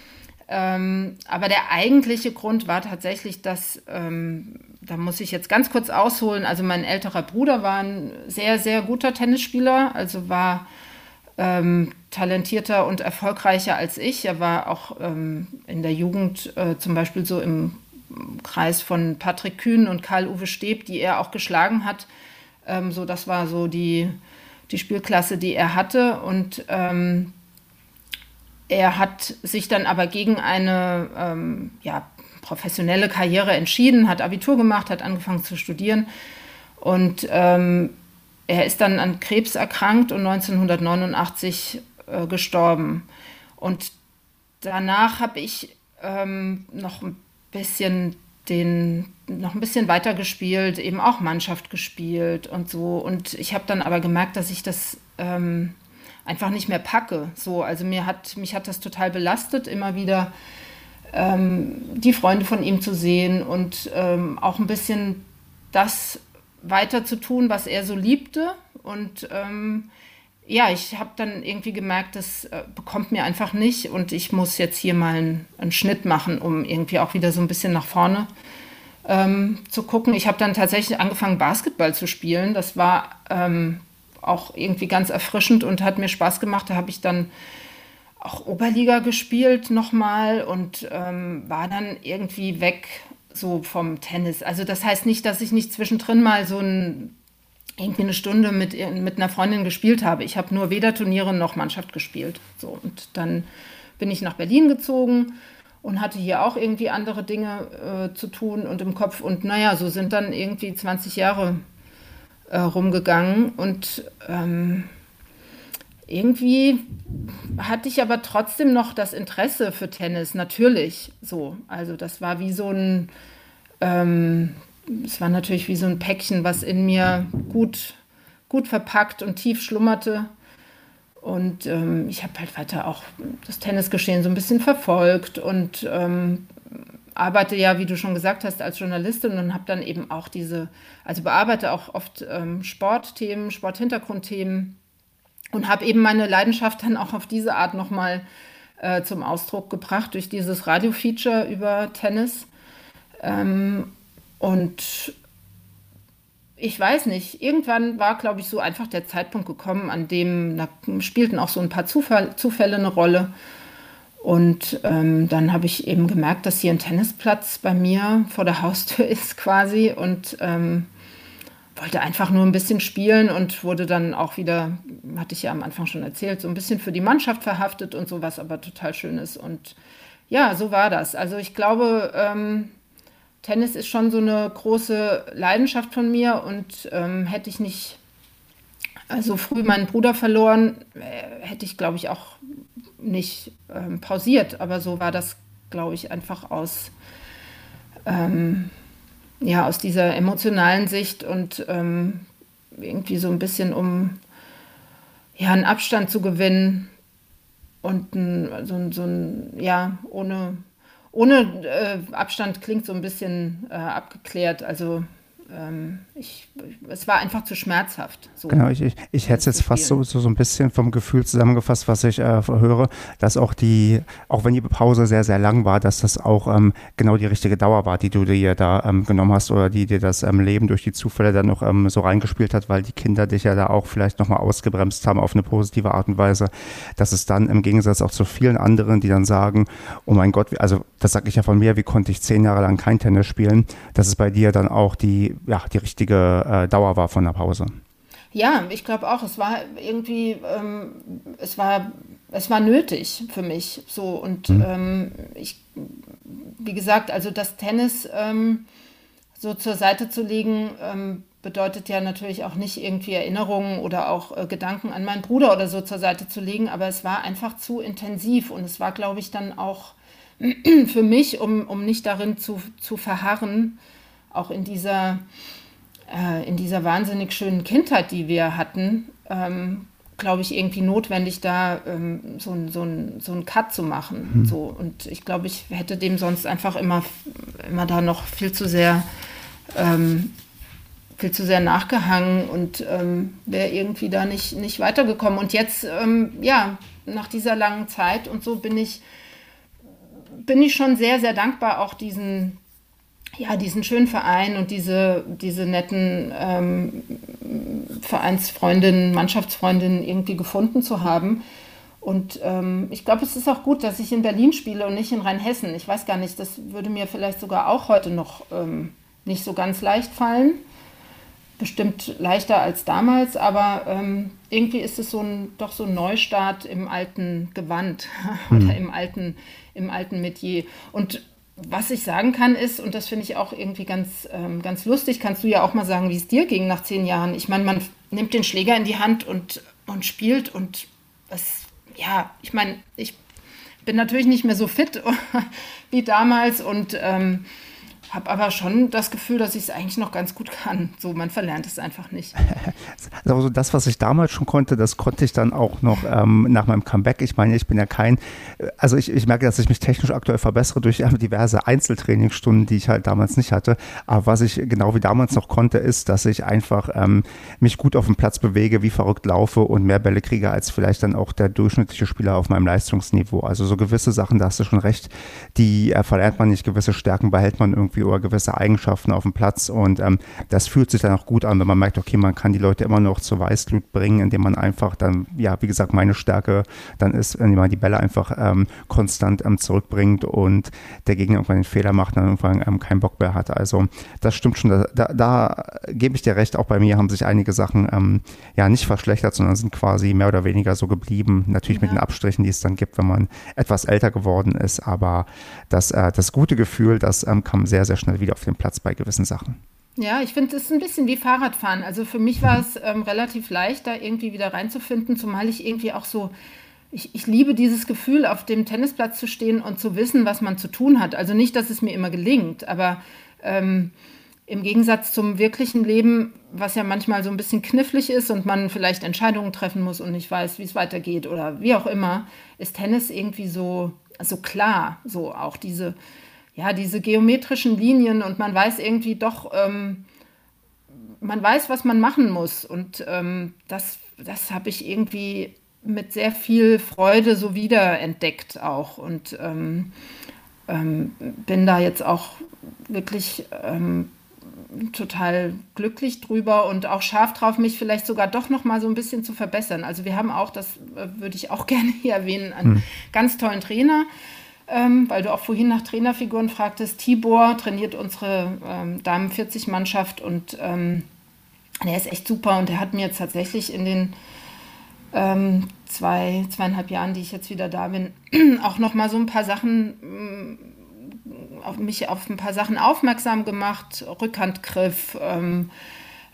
Ähm, aber der eigentliche Grund war tatsächlich, dass, ähm, da muss ich jetzt ganz kurz ausholen, also mein älterer Bruder war ein sehr, sehr guter Tennisspieler, also war ähm, talentierter und erfolgreicher als ich. Er war auch ähm, in der Jugend äh, zum Beispiel so im Kreis von Patrick Kühn und Karl-Uwe Steb, die er auch geschlagen hat, ähm, so, das war so die, die Spielklasse, die er hatte. Und ähm, er hat sich dann aber gegen eine ähm, ja, professionelle Karriere entschieden, hat Abitur gemacht, hat angefangen zu studieren und ähm, er ist dann an Krebs erkrankt und 1989 äh, gestorben. Und danach habe ich ähm, noch ein bisschen den noch ein bisschen weiter gespielt, eben auch Mannschaft gespielt und so. Und ich habe dann aber gemerkt, dass ich das ähm, einfach nicht mehr packe. So, also mir hat mich hat das total belastet, immer wieder ähm, die Freunde von ihm zu sehen und ähm, auch ein bisschen das weiter zu tun, was er so liebte. Und ähm, ja, ich habe dann irgendwie gemerkt, das äh, bekommt mir einfach nicht und ich muss jetzt hier mal einen, einen Schnitt machen, um irgendwie auch wieder so ein bisschen nach vorne ähm, zu gucken. Ich habe dann tatsächlich angefangen, Basketball zu spielen. Das war ähm, auch irgendwie ganz erfrischend und hat mir Spaß gemacht. Da habe ich dann auch Oberliga gespielt nochmal und ähm, war dann irgendwie weg so vom Tennis. Also das heißt nicht, dass ich nicht zwischendrin mal so ein irgendwie eine Stunde mit, mit einer Freundin gespielt habe. Ich habe nur weder Turniere noch Mannschaft gespielt. So, und dann bin ich nach Berlin gezogen und hatte hier auch irgendwie andere Dinge äh, zu tun und im Kopf. Und naja, so sind dann irgendwie 20 Jahre äh, rumgegangen. Und ähm, irgendwie hatte ich aber trotzdem noch das Interesse für Tennis, natürlich so. Also das war wie so ein, ähm, es war natürlich wie so ein Päckchen, was in mir gut, gut verpackt und tief schlummerte. Und ähm, ich habe halt weiter auch das Tennisgeschehen so ein bisschen verfolgt und ähm, arbeite ja, wie du schon gesagt hast, als Journalistin und habe dann eben auch diese, also bearbeite auch oft ähm, Sportthemen, Sporthintergrundthemen und habe eben meine Leidenschaft dann auch auf diese Art nochmal äh, zum Ausdruck gebracht durch dieses Radio-Feature über Tennis. Ähm, und ich weiß nicht, irgendwann war, glaube ich, so einfach der Zeitpunkt gekommen, an dem da spielten auch so ein paar Zufall, Zufälle eine Rolle. Und ähm, dann habe ich eben gemerkt, dass hier ein Tennisplatz bei mir vor der Haustür [LAUGHS] ist quasi und ähm, wollte einfach nur ein bisschen spielen und wurde dann auch wieder, hatte ich ja am Anfang schon erzählt, so ein bisschen für die Mannschaft verhaftet und sowas, aber total schön ist. Und ja, so war das. Also ich glaube, ähm, Tennis ist schon so eine große Leidenschaft von mir und ähm, hätte ich nicht so früh meinen Bruder verloren, äh, hätte ich, glaube ich, auch nicht ähm, pausiert. Aber so war das, glaube ich, einfach aus, ähm, ja, aus dieser emotionalen Sicht und ähm, irgendwie so ein bisschen, um ja, einen Abstand zu gewinnen und ein, so, so ein, ja, ohne ohne äh, Abstand klingt so ein bisschen äh, abgeklärt. Also ähm, ich, es war einfach zu schmerzhaft. So. Genau, ich, ich, ich hätte es jetzt fast so, so, so ein bisschen vom Gefühl zusammengefasst, was ich äh, höre, dass auch die, auch wenn die Pause sehr, sehr lang war, dass das auch ähm, genau die richtige Dauer war, die du dir da ähm, genommen hast oder die dir das ähm, Leben durch die Zufälle dann noch ähm, so reingespielt hat, weil die Kinder dich ja da auch vielleicht nochmal ausgebremst haben auf eine positive Art und Weise, dass es dann im Gegensatz auch zu vielen anderen, die dann sagen, oh mein Gott, also das sage ich ja von mir, wie konnte ich zehn Jahre lang kein Tennis spielen, dass es bei dir dann auch die ja, die richtige äh, Dauer war von der Pause. Ja, ich glaube auch, es war irgendwie, ähm, es war, es war nötig für mich so und mhm. ähm, ich, wie gesagt, also das Tennis ähm, so zur Seite zu legen, ähm, bedeutet ja natürlich auch nicht irgendwie Erinnerungen oder auch äh, Gedanken an meinen Bruder oder so zur Seite zu legen, aber es war einfach zu intensiv und es war, glaube ich, dann auch [CLEARS THROAT] für mich, um, um nicht darin zu, zu verharren, auch in dieser, äh, in dieser wahnsinnig schönen Kindheit, die wir hatten, ähm, glaube ich, irgendwie notwendig, da ähm, so, so, so einen Cut zu machen. Mhm. So. Und ich glaube, ich hätte dem sonst einfach immer, immer da noch viel zu sehr, ähm, viel zu sehr nachgehangen und ähm, wäre irgendwie da nicht, nicht weitergekommen. Und jetzt, ähm, ja, nach dieser langen Zeit und so bin ich, bin ich schon sehr, sehr dankbar, auch diesen, ja, diesen schönen Verein und diese, diese netten ähm, Vereinsfreundinnen, Mannschaftsfreundinnen irgendwie gefunden zu haben. Und ähm, ich glaube, es ist auch gut, dass ich in Berlin spiele und nicht in Rheinhessen. Ich weiß gar nicht, das würde mir vielleicht sogar auch heute noch ähm, nicht so ganz leicht fallen. Bestimmt leichter als damals, aber ähm, irgendwie ist es so ein, doch so ein Neustart im alten Gewand mhm. [LAUGHS] oder im alten, im alten Metier. Und was ich sagen kann ist, und das finde ich auch irgendwie ganz, ähm, ganz lustig, kannst du ja auch mal sagen, wie es dir ging nach zehn Jahren. Ich meine, man nimmt den Schläger in die Hand und, und spielt und das, ja, ich meine, ich bin natürlich nicht mehr so fit [LAUGHS] wie damals und ähm, habe aber schon das Gefühl, dass ich es eigentlich noch ganz gut kann. So, man verlernt es einfach nicht. [LAUGHS] Also das, was ich damals schon konnte, das konnte ich dann auch noch ähm, nach meinem Comeback. Ich meine, ich bin ja kein, also ich, ich merke, dass ich mich technisch aktuell verbessere durch diverse Einzeltrainingsstunden, die ich halt damals nicht hatte. Aber was ich genau wie damals noch konnte, ist, dass ich einfach ähm, mich gut auf dem Platz bewege, wie verrückt laufe und mehr Bälle kriege als vielleicht dann auch der durchschnittliche Spieler auf meinem Leistungsniveau. Also so gewisse Sachen, da hast du schon recht, die äh, verlernt man nicht, gewisse Stärken behält man irgendwie oder gewisse Eigenschaften auf dem Platz. Und ähm, das fühlt sich dann auch gut an, wenn man merkt, okay, man kann die Leute immer noch zur Weißglut bringen, indem man einfach dann, ja, wie gesagt, meine Stärke dann ist, indem man die Bälle einfach ähm, konstant ähm, zurückbringt und der Gegner irgendwann den Fehler macht, dann irgendwann ähm, keinen Bock mehr hat. Also das stimmt schon. Da, da, da gebe ich dir recht, auch bei mir haben sich einige Sachen ähm, ja nicht verschlechtert, sondern sind quasi mehr oder weniger so geblieben. Natürlich ja. mit den Abstrichen, die es dann gibt, wenn man etwas älter geworden ist. Aber das, äh, das gute Gefühl, das ähm, kam sehr, sehr schnell wieder auf den Platz bei gewissen Sachen. Ja, ich finde, es ist ein bisschen wie Fahrradfahren. Also für mich war es ähm, relativ leicht, da irgendwie wieder reinzufinden, zumal ich irgendwie auch so, ich, ich liebe dieses Gefühl, auf dem Tennisplatz zu stehen und zu wissen, was man zu tun hat. Also nicht, dass es mir immer gelingt, aber ähm, im Gegensatz zum wirklichen Leben, was ja manchmal so ein bisschen knifflig ist und man vielleicht Entscheidungen treffen muss und nicht weiß, wie es weitergeht oder wie auch immer, ist Tennis irgendwie so, so klar. So auch diese ja, diese geometrischen Linien und man weiß irgendwie doch, ähm, man weiß, was man machen muss. Und ähm, das, das habe ich irgendwie mit sehr viel Freude so wiederentdeckt auch. Und ähm, ähm bin da jetzt auch wirklich ähm, total glücklich drüber und auch scharf drauf, mich vielleicht sogar doch noch mal so ein bisschen zu verbessern. Also wir haben auch, das äh, würde ich auch [LAUGHS] gerne hier erwähnen, einen hm. ganz tollen Trainer, ähm, weil du auch vorhin nach Trainerfiguren fragtest. Tibor trainiert unsere ähm, Damen 40 Mannschaft und ähm, der ist echt super und der hat mir jetzt tatsächlich in den ähm, zwei, zweieinhalb Jahren, die ich jetzt wieder da bin, [CLEARS THROAT] auch noch mal so ein paar Sachen mm, auf mich auf ein paar Sachen aufmerksam gemacht, Rückhandgriff, ähm,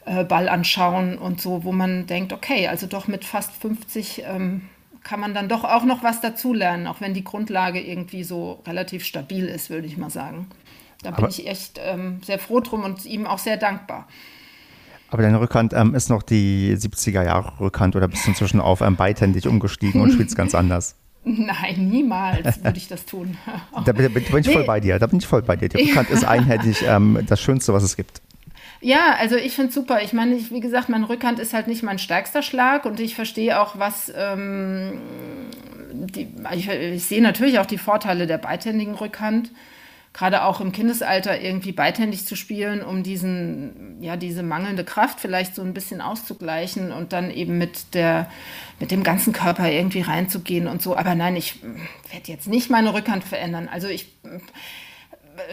äh, Ball anschauen und so, wo man denkt, okay, also doch mit fast 50 ähm, kann man dann doch auch noch was dazulernen, auch wenn die Grundlage irgendwie so relativ stabil ist, würde ich mal sagen. Da bin ich echt ähm, sehr froh drum und ihm auch sehr dankbar. Aber deine Rückhand ähm, ist noch die 70er Jahre Rückhand oder bist du inzwischen auf ähm, beidhändig umgestiegen und spielst ganz anders? [LAUGHS] Nein, niemals würde ich das tun. da, bin, bin ich nee. voll bei dir. Da bin ich voll bei dir. Die Rückhand [LAUGHS] ist einhändig ähm, das Schönste, was es gibt. Ja, also ich finde es super. Ich meine, wie gesagt, mein Rückhand ist halt nicht mein stärkster Schlag und ich verstehe auch, was ähm, die, ich, ich sehe natürlich auch die Vorteile der beidhändigen Rückhand. Gerade auch im Kindesalter irgendwie beidhändig zu spielen, um diesen, ja, diese mangelnde Kraft vielleicht so ein bisschen auszugleichen und dann eben mit der, mit dem ganzen Körper irgendwie reinzugehen und so. Aber nein, ich werde jetzt nicht meine Rückhand verändern. Also ich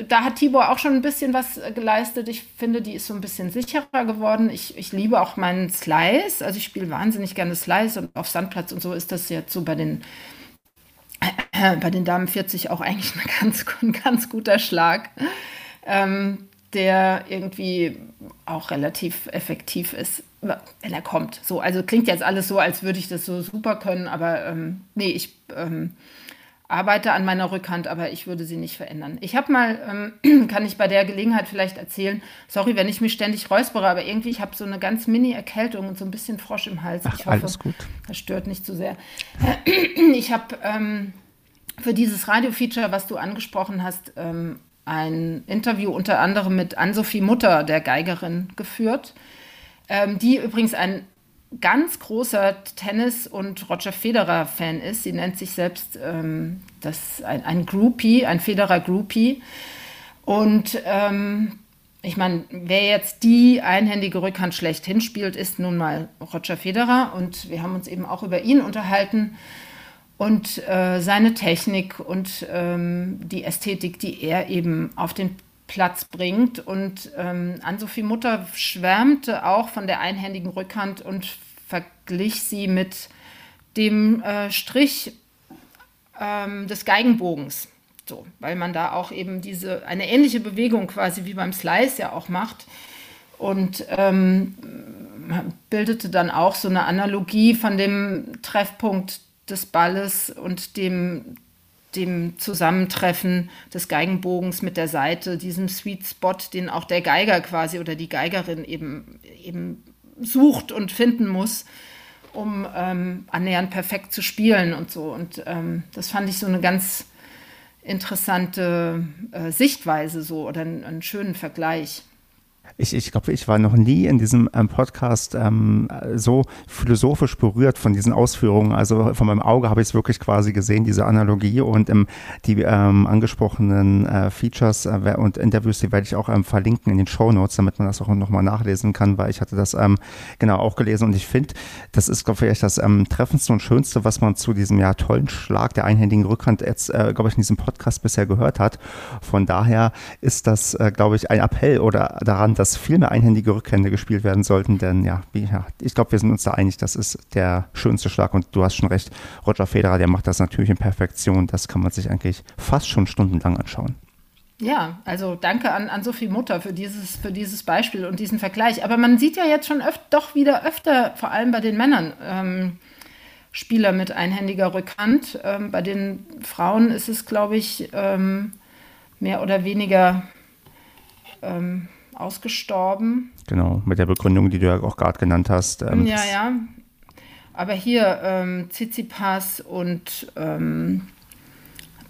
da hat Tibor auch schon ein bisschen was äh, geleistet. Ich finde, die ist so ein bisschen sicherer geworden. Ich, ich liebe auch meinen Slice. Also ich spiele wahnsinnig gerne Slice und auf Sandplatz und so ist das jetzt so bei den, äh, bei den Damen 40 auch eigentlich ein ganz, ein ganz guter Schlag, ähm, der irgendwie auch relativ effektiv ist, wenn er kommt. So, also klingt jetzt alles so, als würde ich das so super können, aber ähm, nee, ich. Ähm, arbeite an meiner Rückhand, aber ich würde sie nicht verändern. Ich habe mal, ähm, [CLEARS THROAT] kann ich bei der Gelegenheit vielleicht erzählen, sorry, wenn ich mich ständig räuspere, aber irgendwie, ich habe so eine ganz Mini-Erkältung und so ein bisschen Frosch im Hals. Ach, ich hoffe, alles gut. das stört nicht zu sehr. [CLEARS THROAT] Ich habe ähm, für dieses Radio-Feature, was du angesprochen hast, ähm, ein Interview unter anderem mit Ann-Sophie Mutter, der Geigerin, geführt, ähm, die übrigens ein ganz großer Tennis- und Roger Federer-Fan ist. Sie nennt sich selbst ähm, das, ein, ein Groupie, ein Federer-Groupie. Und ähm, ich meine, wer jetzt die einhändige Rückhand schlechthin spielt, ist nun mal Roger Federer. Und wir haben uns eben auch über ihn unterhalten und äh, seine Technik und ähm, die Ästhetik, die er eben auf den Platz bringt. Und ähm, Ann-Sophie Mutter schwärmte auch von der einhändigen Rückhand und verglich sie mit dem äh, Strich ähm, des Geigenbogens. So, weil man da auch eben diese, eine ähnliche Bewegung quasi wie beim Slice ja auch macht. Und ähm, bildete dann auch so eine Analogie von dem Treffpunkt des Balles und dem, dem Zusammentreffen des Geigenbogens mit der Seite, diesem Sweet Spot, den auch der Geiger quasi oder die Geigerin eben, eben sucht und finden muss, um ähm, annähernd perfekt zu spielen und so. Und ähm, das fand ich so eine ganz interessante äh, Sichtweise so oder einen, einen schönen Vergleich ich, ich glaube, ich war noch nie in diesem ähm, Podcast ähm, so philosophisch berührt von diesen Ausführungen. Also von meinem Auge habe ich es wirklich quasi gesehen, diese Analogie und ähm, die ähm, angesprochenen äh, Features äh, und Interviews, die werde ich auch ähm, verlinken in den Show Notes, damit man das auch nochmal nachlesen kann, weil ich hatte das ähm, genau auch gelesen und ich finde, das ist, glaube ich, vielleicht das treffendste und schönste, was man zu diesem ja tollen Schlag der einhändigen Rückhand jetzt, äh, glaube ich, in diesem Podcast bisher gehört hat. Von daher ist das, äh, glaube ich, ein Appell oder daran, dass viel mehr einhändige Rückhände gespielt werden sollten, denn ja, ich glaube, wir sind uns da einig, das ist der schönste Schlag und du hast schon recht, Roger Federer, der macht das natürlich in Perfektion, das kann man sich eigentlich fast schon stundenlang anschauen. Ja, also danke an, an Sophie Mutter für dieses, für dieses Beispiel und diesen Vergleich. Aber man sieht ja jetzt schon öf doch wieder öfter, vor allem bei den Männern, ähm, Spieler mit einhändiger Rückhand. Ähm, bei den Frauen ist es, glaube ich, ähm, mehr oder weniger ähm, ausgestorben. Genau, mit der Begründung, die du ja auch gerade genannt hast. Ähm, ja, ja. Aber hier ähm, Tsitsipas und ähm,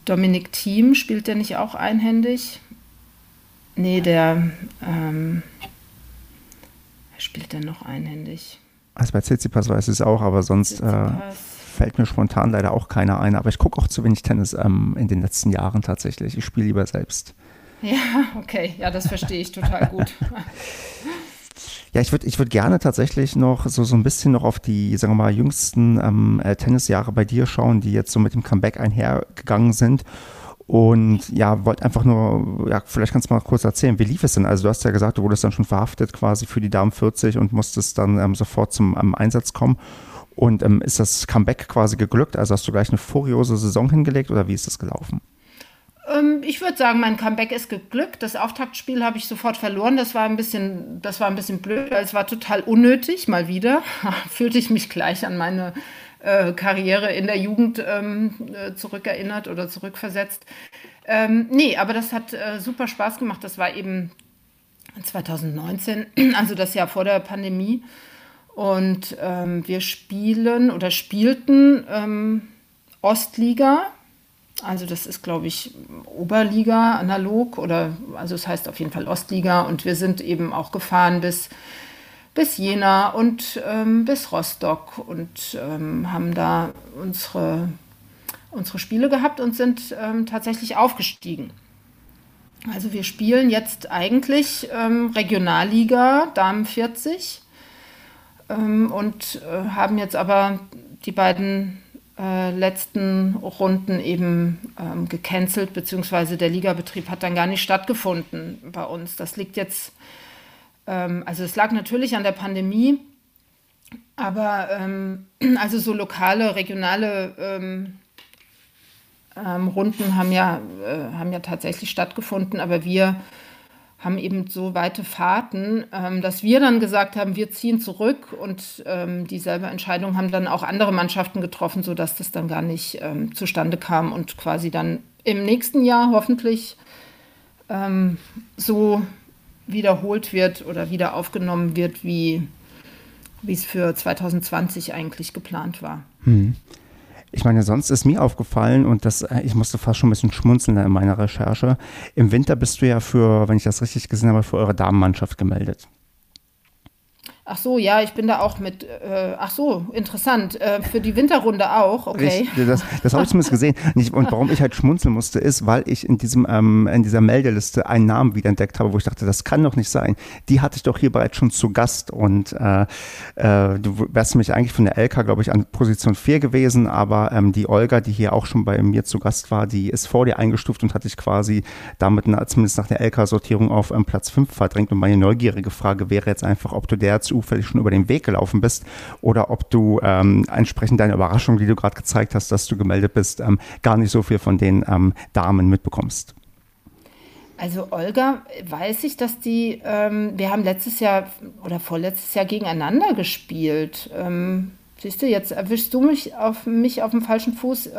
Dominik Thiem, spielt der nicht auch einhändig? Nee, der ähm, spielt der noch einhändig. Also bei Tsitsipas weiß ich es auch, aber sonst äh, fällt mir spontan leider auch keiner ein. Aber ich gucke auch zu wenig Tennis ähm, in den letzten Jahren tatsächlich. Ich spiele lieber selbst. Ja, [LAUGHS] okay. Ja, das verstehe ich total gut. [LAUGHS] Ja, ich würde ich würd gerne tatsächlich noch so, so ein bisschen noch auf die, sagen wir mal, jüngsten ähm, äh, Tennisjahre bei dir schauen, die jetzt so mit dem Comeback einhergegangen sind. Und ja, wollte einfach nur, ja, vielleicht kannst du mal kurz erzählen, wie lief es denn? Also du hast ja gesagt, du wurdest dann schon verhaftet quasi für die Damen 40 und musstest dann ähm, sofort zum ähm, Einsatz kommen. Und ähm, ist das Comeback quasi geglückt? Also hast du gleich eine furiose Saison hingelegt oder wie ist das gelaufen? Ähm, ich würde sagen, mein Comeback ist geglückt. Das Auftaktspiel habe ich sofort verloren. Das war ein bisschen, das war ein bisschen blöd, weil es war total unnötig, mal wieder. [LAUGHS] Fühlte ich mich gleich an meine äh, Karriere in der Jugend ähm, äh, zurückerinnert oder zurückversetzt. Ähm, nee, aber das hat äh, super Spaß gemacht. Das war eben 2019, [CLEARS THROAT] also das Jahr vor der Pandemie. Und ähm, wir spielen oder spielten ähm, Ostliga also das ist, glaube ich, Oberliga analog oder also es das heißt auf jeden Fall Ostliga und wir sind eben auch gefahren bis, bis Jena und ähm, bis Rostock und ähm, haben da unsere, unsere Spiele gehabt und sind ähm, tatsächlich aufgestiegen. Also wir spielen jetzt eigentlich ähm, Regionalliga Damen 40 ähm, und äh, haben jetzt aber die beiden äh, letzten Runden eben ähm, gecancelt, beziehungsweise der Ligabetrieb hat dann gar nicht stattgefunden bei uns. Das liegt jetzt, ähm, also es lag natürlich an der Pandemie, aber ähm, [CLEARS THROAT] also so lokale, regionale ähm, ähm, Runden haben ja, äh, haben ja tatsächlich stattgefunden, aber wir haben eben so weite Fahrten, ähm, dass wir dann gesagt haben, wir ziehen zurück und ähm, dieselbe Entscheidung haben dann auch andere Mannschaften getroffen, sodass das dann gar nicht ähm, zustande kam und quasi dann im nächsten Jahr hoffentlich ähm, so wiederholt wird oder wieder aufgenommen wird, wie es für 2020 eigentlich geplant war. Hm. Ich meine, sonst ist mir aufgefallen und das, äh, ich musste fast schon ein bisschen schmunzeln in meiner Recherche. Im Winter bist du ja für, wenn ich das richtig gesehen habe, für eure Damenmannschaft gemeldet. Ach so, ja, ich bin da auch mit. Äh, ach so, interessant. Äh, für die Winterrunde auch, okay. Ich, das, das habe ich zumindest gesehen. Und warum ich halt schmunzeln musste, ist, weil ich in, diesem, ähm, in dieser Meldeliste einen Namen wiederentdeckt habe, wo ich dachte, das kann doch nicht sein. Die hatte ich doch hier bereits schon zu Gast. Und äh, äh, du wärst nämlich eigentlich von der LK, glaube ich, an Position 4 gewesen, aber ähm, die Olga, die hier auch schon bei mir zu Gast war, die ist vor dir eingestuft und hatte ich quasi damit na, zumindest nach der LK-Sortierung auf ähm, Platz 5 verdrängt. Und meine neugierige Frage wäre jetzt einfach, ob du der zu zufällig schon über den Weg gelaufen bist oder ob du ähm, entsprechend deiner Überraschung, die du gerade gezeigt hast, dass du gemeldet bist, ähm, gar nicht so viel von den ähm, Damen mitbekommst. Also Olga, weiß ich, dass die, ähm, wir haben letztes Jahr oder vorletztes Jahr gegeneinander gespielt. Ähm, siehst du, jetzt erwischst du mich auf mich auf dem falschen Fuß.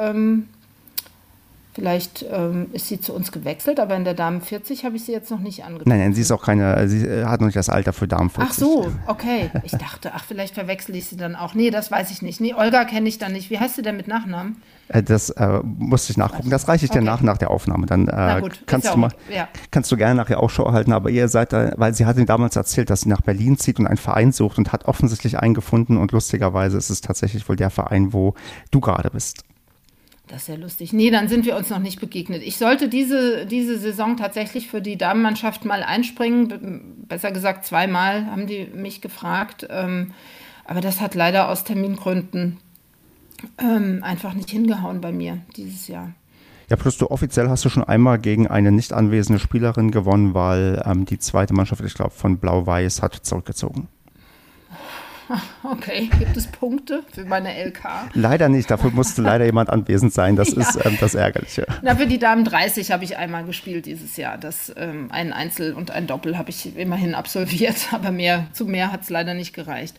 Vielleicht ähm, ist sie zu uns gewechselt, aber in der Damen 40 habe ich sie jetzt noch nicht angeguckt. Nein, nein, sie ist auch keine, sie äh, hat noch nicht das Alter für Damen 40. Ach so, okay. Ich dachte, ach, vielleicht verwechsel ich sie dann auch. Nee, das weiß ich nicht. Nee, Olga kenne ich dann nicht. Wie heißt sie denn mit Nachnamen? Äh, das äh, musste ich nachgucken. Das reiche ich okay. dir nach nach der Aufnahme. Dann äh, gut, kannst du mal, ja. kannst du gerne nachher Ausschau halten. Aber ihr seid da, weil sie hat ihm damals erzählt, dass sie nach Berlin zieht und einen Verein sucht und hat offensichtlich einen gefunden. Und lustigerweise ist es tatsächlich wohl der Verein, wo du gerade bist. Das ist ja lustig. Nee, dann sind wir uns noch nicht begegnet. Ich sollte diese, diese Saison tatsächlich für die Damenmannschaft mal einspringen. Besser gesagt, zweimal haben die mich gefragt. Ähm, aber das hat leider aus Termingründen ähm, einfach nicht hingehauen bei mir dieses Jahr. Ja, plus du offiziell hast du schon einmal gegen eine nicht anwesende Spielerin gewonnen, weil ähm, die zweite Mannschaft, ich glaube, von Blau-Weiß hat zurückgezogen. [LAUGHS] Okay, gibt es Punkte für meine LK? Leider nicht, dafür musste leider jemand anwesend sein. Das [LAUGHS] ja. ist ähm, das Ärgerliche. Na, für die Damen 30 habe ich einmal gespielt dieses Jahr. Das, ähm, ein Einzel und ein Doppel habe ich immerhin absolviert, [LAUGHS] aber mehr, zu mehr hat es leider nicht gereicht.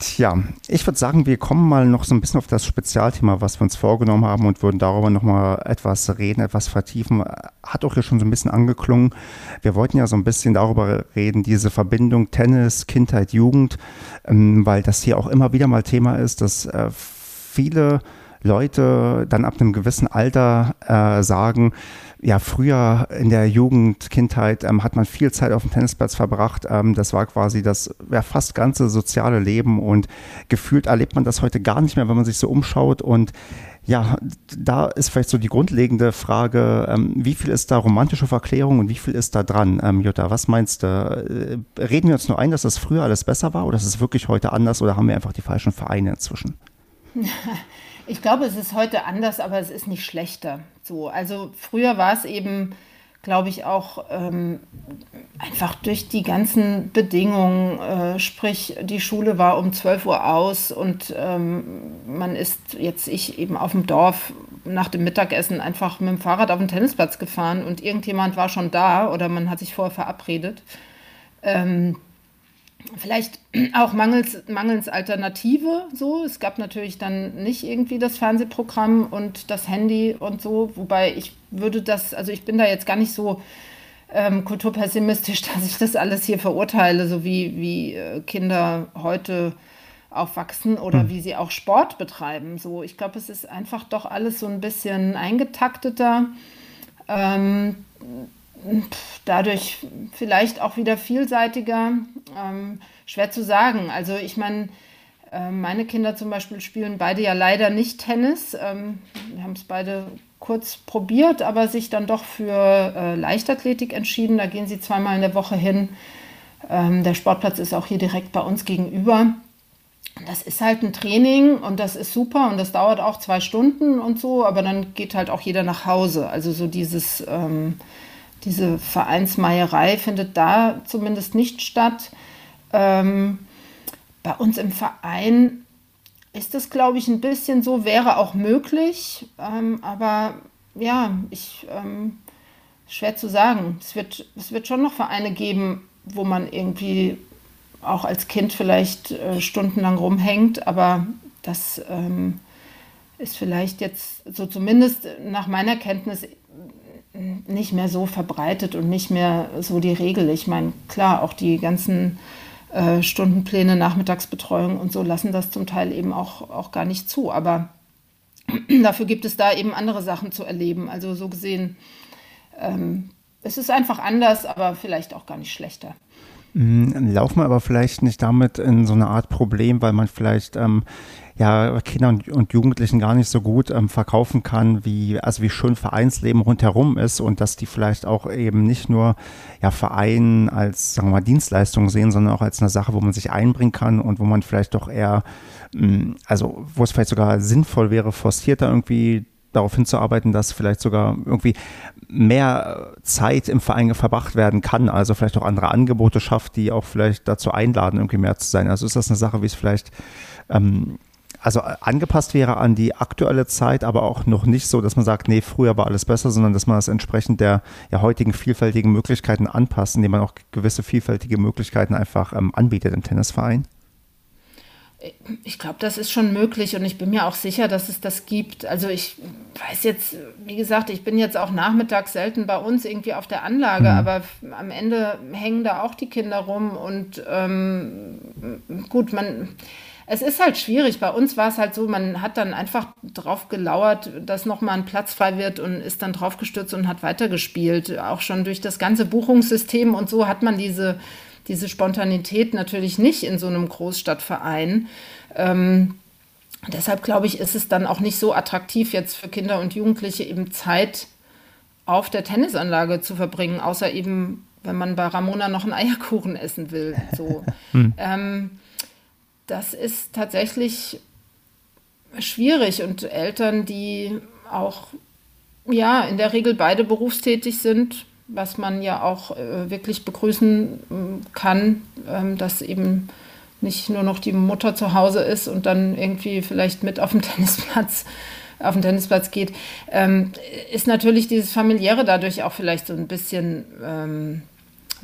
Tja, ich würde sagen, wir kommen mal noch so ein bisschen auf das Spezialthema, was wir uns vorgenommen haben und würden darüber noch mal etwas reden, etwas vertiefen. Hat auch hier schon so ein bisschen angeklungen. Wir wollten ja so ein bisschen darüber reden, diese Verbindung Tennis, Kindheit, Jugend, ähm, weil das hier auch immer wieder mal Thema ist, dass äh, viele Leute dann ab einem gewissen Alter äh, sagen, ja, früher in der Jugend, Kindheit ähm, hat man viel Zeit auf dem Tennisplatz verbracht. Ähm, das war quasi das ja, fast ganze soziale Leben und gefühlt erlebt man das heute gar nicht mehr, wenn man sich so umschaut. Und ja, da ist vielleicht so die grundlegende Frage, ähm, wie viel ist da romantische Verklärung und wie viel ist da dran? Ähm, Jutta, was meinst du? Äh, reden wir uns nur ein, dass das früher alles besser war oder ist es wirklich heute anders oder haben wir einfach die falschen Vereine inzwischen? [LAUGHS] Ich glaube, es ist heute anders, aber es ist nicht schlechter. So, also früher war es eben, glaube ich, auch ähm, einfach durch die ganzen Bedingungen, äh, sprich die Schule war um 12 Uhr aus und ähm, man ist jetzt ich eben auf dem Dorf nach dem Mittagessen einfach mit dem Fahrrad auf den Tennisplatz gefahren und irgendjemand war schon da oder man hat sich vorher verabredet. Ähm, vielleicht [CLEARS THROAT] auch mangels, mangels Alternative so. Es gab natürlich dann nicht irgendwie das Fernsehprogramm und das Handy und so, wobei ich würde das, also ich bin da jetzt gar nicht so ähm, kulturpessimistisch, [LAUGHS] dass ich das alles hier verurteile, so wie, wie äh, Kinder heute aufwachsen oder hm. wie sie auch Sport betreiben. So, ich glaube, es ist einfach doch alles so ein bisschen eingetakteter. Ähm, dadurch vielleicht auch wieder vielseitiger. Ähm, schwer zu sagen. Also ich meine, äh, meine Kinder zum Beispiel spielen beide ja leider nicht Tennis. Ähm, wir haben es beide kurz probiert, aber sich dann doch für äh, Leichtathletik entschieden. Da gehen sie zweimal in der Woche hin. Ähm, der Sportplatz ist auch hier direkt bei uns gegenüber. Das ist halt ein Training und das ist super und das dauert auch zwei Stunden und so, aber dann geht halt auch jeder nach Hause. Also so dieses ähm, diese Vereinsmeierei findet da zumindest nicht statt. Ähm, bei uns im Verein ist das, glaube ich, ein bisschen so, wäre auch möglich. Ähm, aber ja, ich, ähm, schwer zu sagen. Es wird, es wird schon noch Vereine geben, wo man irgendwie auch als Kind vielleicht äh, stundenlang rumhängt, aber das ähm, ist vielleicht jetzt so zumindest nach meiner Kenntnis nicht mehr so verbreitet und nicht mehr so die Regel. Ich meine, klar, auch die ganzen äh, Stundenpläne, Nachmittagsbetreuung und so lassen das zum Teil eben auch, auch gar nicht zu. Aber [CLEARS THROAT] dafür gibt es da eben andere Sachen zu erleben. Also so gesehen, ähm, es ist einfach anders, aber vielleicht auch gar nicht schlechter. Mm, laufen wir aber vielleicht nicht damit in so eine Art Problem, weil man vielleicht ähm, ja Kindern und Jugendlichen gar nicht so gut ähm, verkaufen kann, wie also wie schön Vereinsleben rundherum ist und dass die vielleicht auch eben nicht nur ja Verein als sagen wir mal Dienstleistung sehen, sondern auch als eine Sache, wo man sich einbringen kann und wo man vielleicht doch eher mm, also wo es vielleicht sogar sinnvoll wäre, forcierter irgendwie darauf hinzuarbeiten, dass vielleicht sogar irgendwie mehr Zeit im Verein verbracht werden kann, also vielleicht auch andere Angebote schafft, die auch vielleicht dazu einladen, irgendwie mehr zu sein. Also ist das eine Sache, wie es vielleicht ähm, also angepasst wäre an die aktuelle Zeit, aber auch noch nicht so, dass man sagt, nee, früher war alles besser, sondern dass man es entsprechend der ja, heutigen vielfältigen Möglichkeiten anpasst, indem man auch gewisse vielfältige Möglichkeiten einfach ähm, anbietet im Tennisverein. Ich glaube, das ist schon möglich und ich bin mir auch sicher, dass es das gibt. Also ich weiß jetzt, wie gesagt, ich bin jetzt auch nachmittags selten bei uns irgendwie auf der Anlage, mhm. aber am Ende hängen da auch die Kinder rum und ähm, gut, man es ist halt schwierig. Bei uns war es halt so, man hat dann einfach drauf gelauert, dass nochmal ein Platz frei wird und ist dann draufgestürzt und hat weitergespielt. Auch schon durch das ganze Buchungssystem und so hat man diese, diese Spontanität natürlich nicht in so einem Großstadtverein. Ähm, deshalb glaube ich, ist es dann auch nicht so attraktiv, jetzt für Kinder und Jugendliche eben Zeit auf der Tennisanlage zu verbringen, außer eben, wenn man bei Ramona noch einen Eierkuchen essen will. So. hm. ähm, das ist tatsächlich schwierig und Eltern, die auch ja in der Regel beide berufstätig sind, was man ja auch äh, wirklich begrüßen äh, kann, ähm, dass eben nicht nur noch die Mutter zu Hause ist und dann irgendwie vielleicht mit auf den [LAUGHS] Tennisplatz auf den Tennisplatz geht, ähm, ist natürlich dieses familiäre dadurch auch vielleicht so ein bisschen ähm,